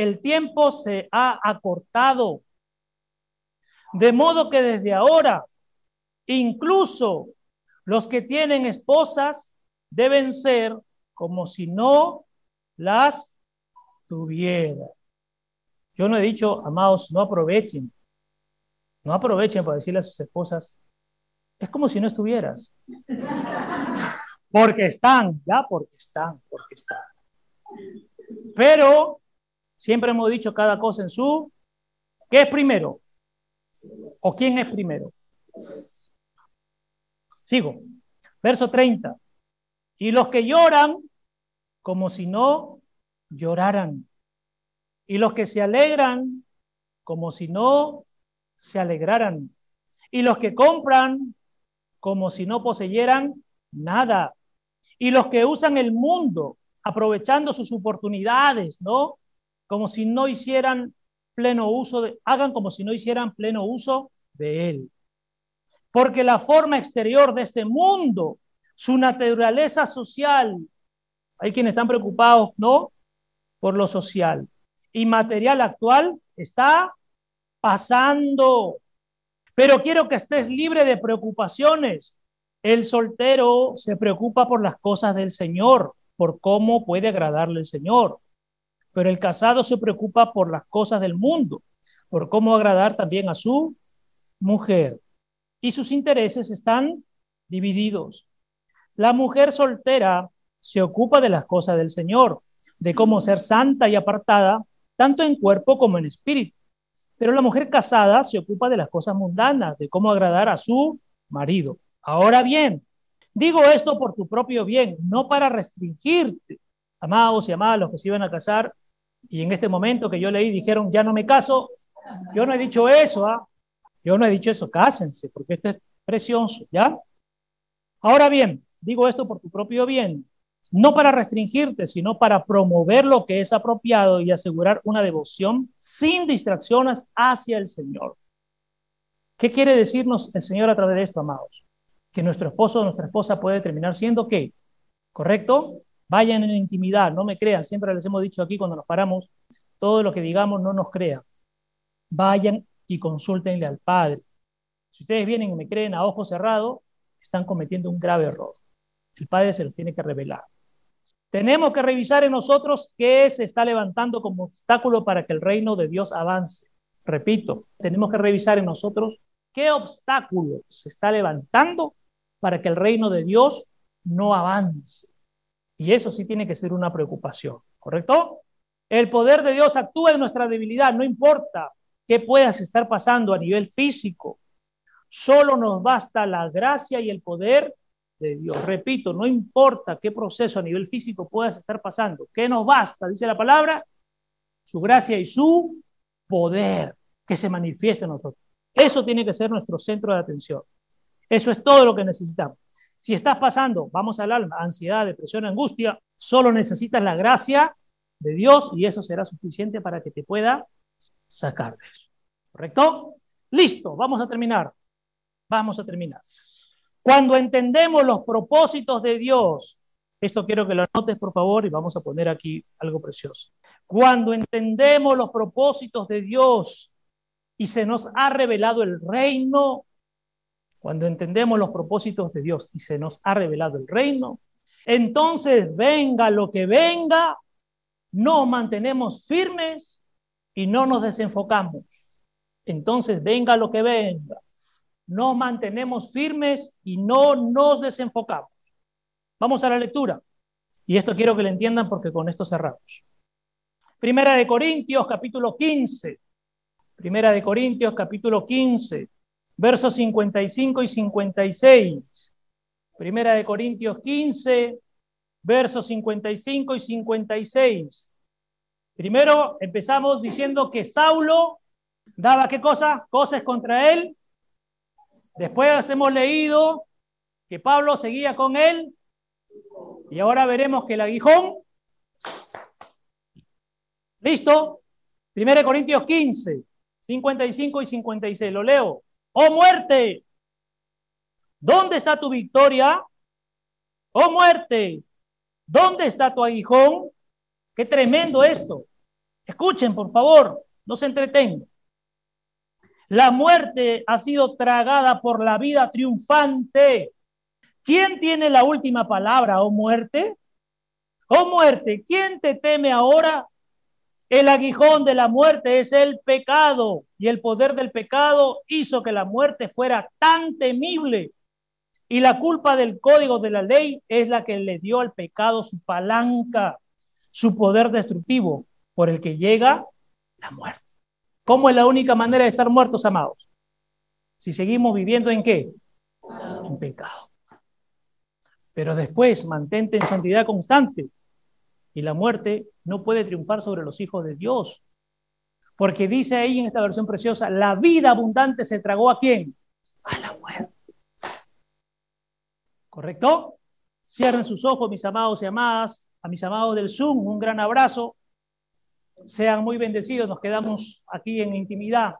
el tiempo se ha acortado. De modo que desde ahora, incluso los que tienen esposas deben ser como si no las tuvieran. Yo no he dicho, amados, no aprovechen. No aprovechen para decirle a sus esposas, es como si no estuvieras. Porque están, ya porque están, porque están. Pero siempre hemos dicho cada cosa en su, ¿qué es primero? ¿O quién es primero? Sigo. Verso 30. Y los que lloran como si no lloraran. Y los que se alegran como si no se alegraran. Y los que compran como si no poseyeran nada. Y los que usan el mundo aprovechando sus oportunidades, ¿no? Como si no hicieran pleno uso de, hagan como si no hicieran pleno uso de él. Porque la forma exterior de este mundo, su naturaleza social, hay quienes están preocupados, ¿no? Por lo social. Y material actual está pasando. Pero quiero que estés libre de preocupaciones. El soltero se preocupa por las cosas del Señor por cómo puede agradarle al Señor. Pero el casado se preocupa por las cosas del mundo, por cómo agradar también a su mujer. Y sus intereses están divididos. La mujer soltera se ocupa de las cosas del Señor, de cómo ser santa y apartada, tanto en cuerpo como en espíritu. Pero la mujer casada se ocupa de las cosas mundanas, de cómo agradar a su marido. Ahora bien, Digo esto por tu propio bien, no para restringirte. Amados y amadas, los que se iban a casar, y en este momento que yo leí dijeron, ya no me caso, yo no he dicho eso, ¿ah? Yo no he dicho eso, cásense, porque este es precioso, ¿ya? Ahora bien, digo esto por tu propio bien, no para restringirte, sino para promover lo que es apropiado y asegurar una devoción sin distracciones hacia el Señor. ¿Qué quiere decirnos el Señor a través de esto, amados? que nuestro esposo o nuestra esposa puede terminar siendo qué? ¿Correcto? Vayan en intimidad, no me crean, siempre les hemos dicho aquí cuando nos paramos, todo lo que digamos no nos crean. Vayan y consúltenle al Padre. Si ustedes vienen y me creen a ojo cerrado, están cometiendo un grave error. El Padre se los tiene que revelar. Tenemos que revisar en nosotros qué se está levantando como obstáculo para que el reino de Dios avance. Repito, tenemos que revisar en nosotros qué obstáculo se está levantando para que el reino de Dios no avance. Y eso sí tiene que ser una preocupación, ¿correcto? El poder de Dios actúa en nuestra debilidad, no importa qué puedas estar pasando a nivel físico, solo nos basta la gracia y el poder de Dios. Repito, no importa qué proceso a nivel físico puedas estar pasando, ¿qué nos basta? Dice la palabra, su gracia y su poder que se manifieste en nosotros. Eso tiene que ser nuestro centro de atención. Eso es todo lo que necesitamos. Si estás pasando, vamos al alma, ansiedad, depresión, angustia, solo necesitas la gracia de Dios y eso será suficiente para que te pueda sacar de eso. ¿Correcto? Listo, vamos a terminar. Vamos a terminar. Cuando entendemos los propósitos de Dios, esto quiero que lo anotes por favor y vamos a poner aquí algo precioso. Cuando entendemos los propósitos de Dios y se nos ha revelado el reino, cuando entendemos los propósitos de Dios y se nos ha revelado el reino, entonces venga lo que venga, nos mantenemos firmes y no nos desenfocamos. Entonces venga lo que venga, nos mantenemos firmes y no nos desenfocamos. Vamos a la lectura. Y esto quiero que lo entiendan porque con esto cerramos. Primera de Corintios, capítulo 15. Primera de Corintios, capítulo 15, versos 55 y 56. Primera de Corintios 15, versos 55 y 56. Primero empezamos diciendo que Saulo daba qué cosa? Cosas contra él. Después hemos leído que Pablo seguía con él. Y ahora veremos que el aguijón. ¿Listo? 1 Corintios 15, 55 y 56. Lo leo. Oh muerte, ¿dónde está tu victoria? Oh muerte, ¿dónde está tu aguijón? Qué tremendo esto. Escuchen, por favor, no se entretengan. La muerte ha sido tragada por la vida triunfante. ¿Quién tiene la última palabra, oh muerte? Oh muerte, ¿quién te teme ahora? El aguijón de la muerte es el pecado y el poder del pecado hizo que la muerte fuera tan temible. Y la culpa del código de la ley es la que le dio al pecado su palanca, su poder destructivo, por el que llega la muerte. ¿Cómo es la única manera de estar muertos, amados? Si seguimos viviendo en qué? En pecado. Pero después mantente en santidad constante y la muerte no puede triunfar sobre los hijos de Dios. Porque dice ahí en esta versión preciosa, la vida abundante se tragó a quién? A la muerte. ¿Correcto? Cierren sus ojos, mis amados y amadas, a mis amados del Zoom, un gran abrazo. Sean muy bendecidos, nos quedamos aquí en intimidad.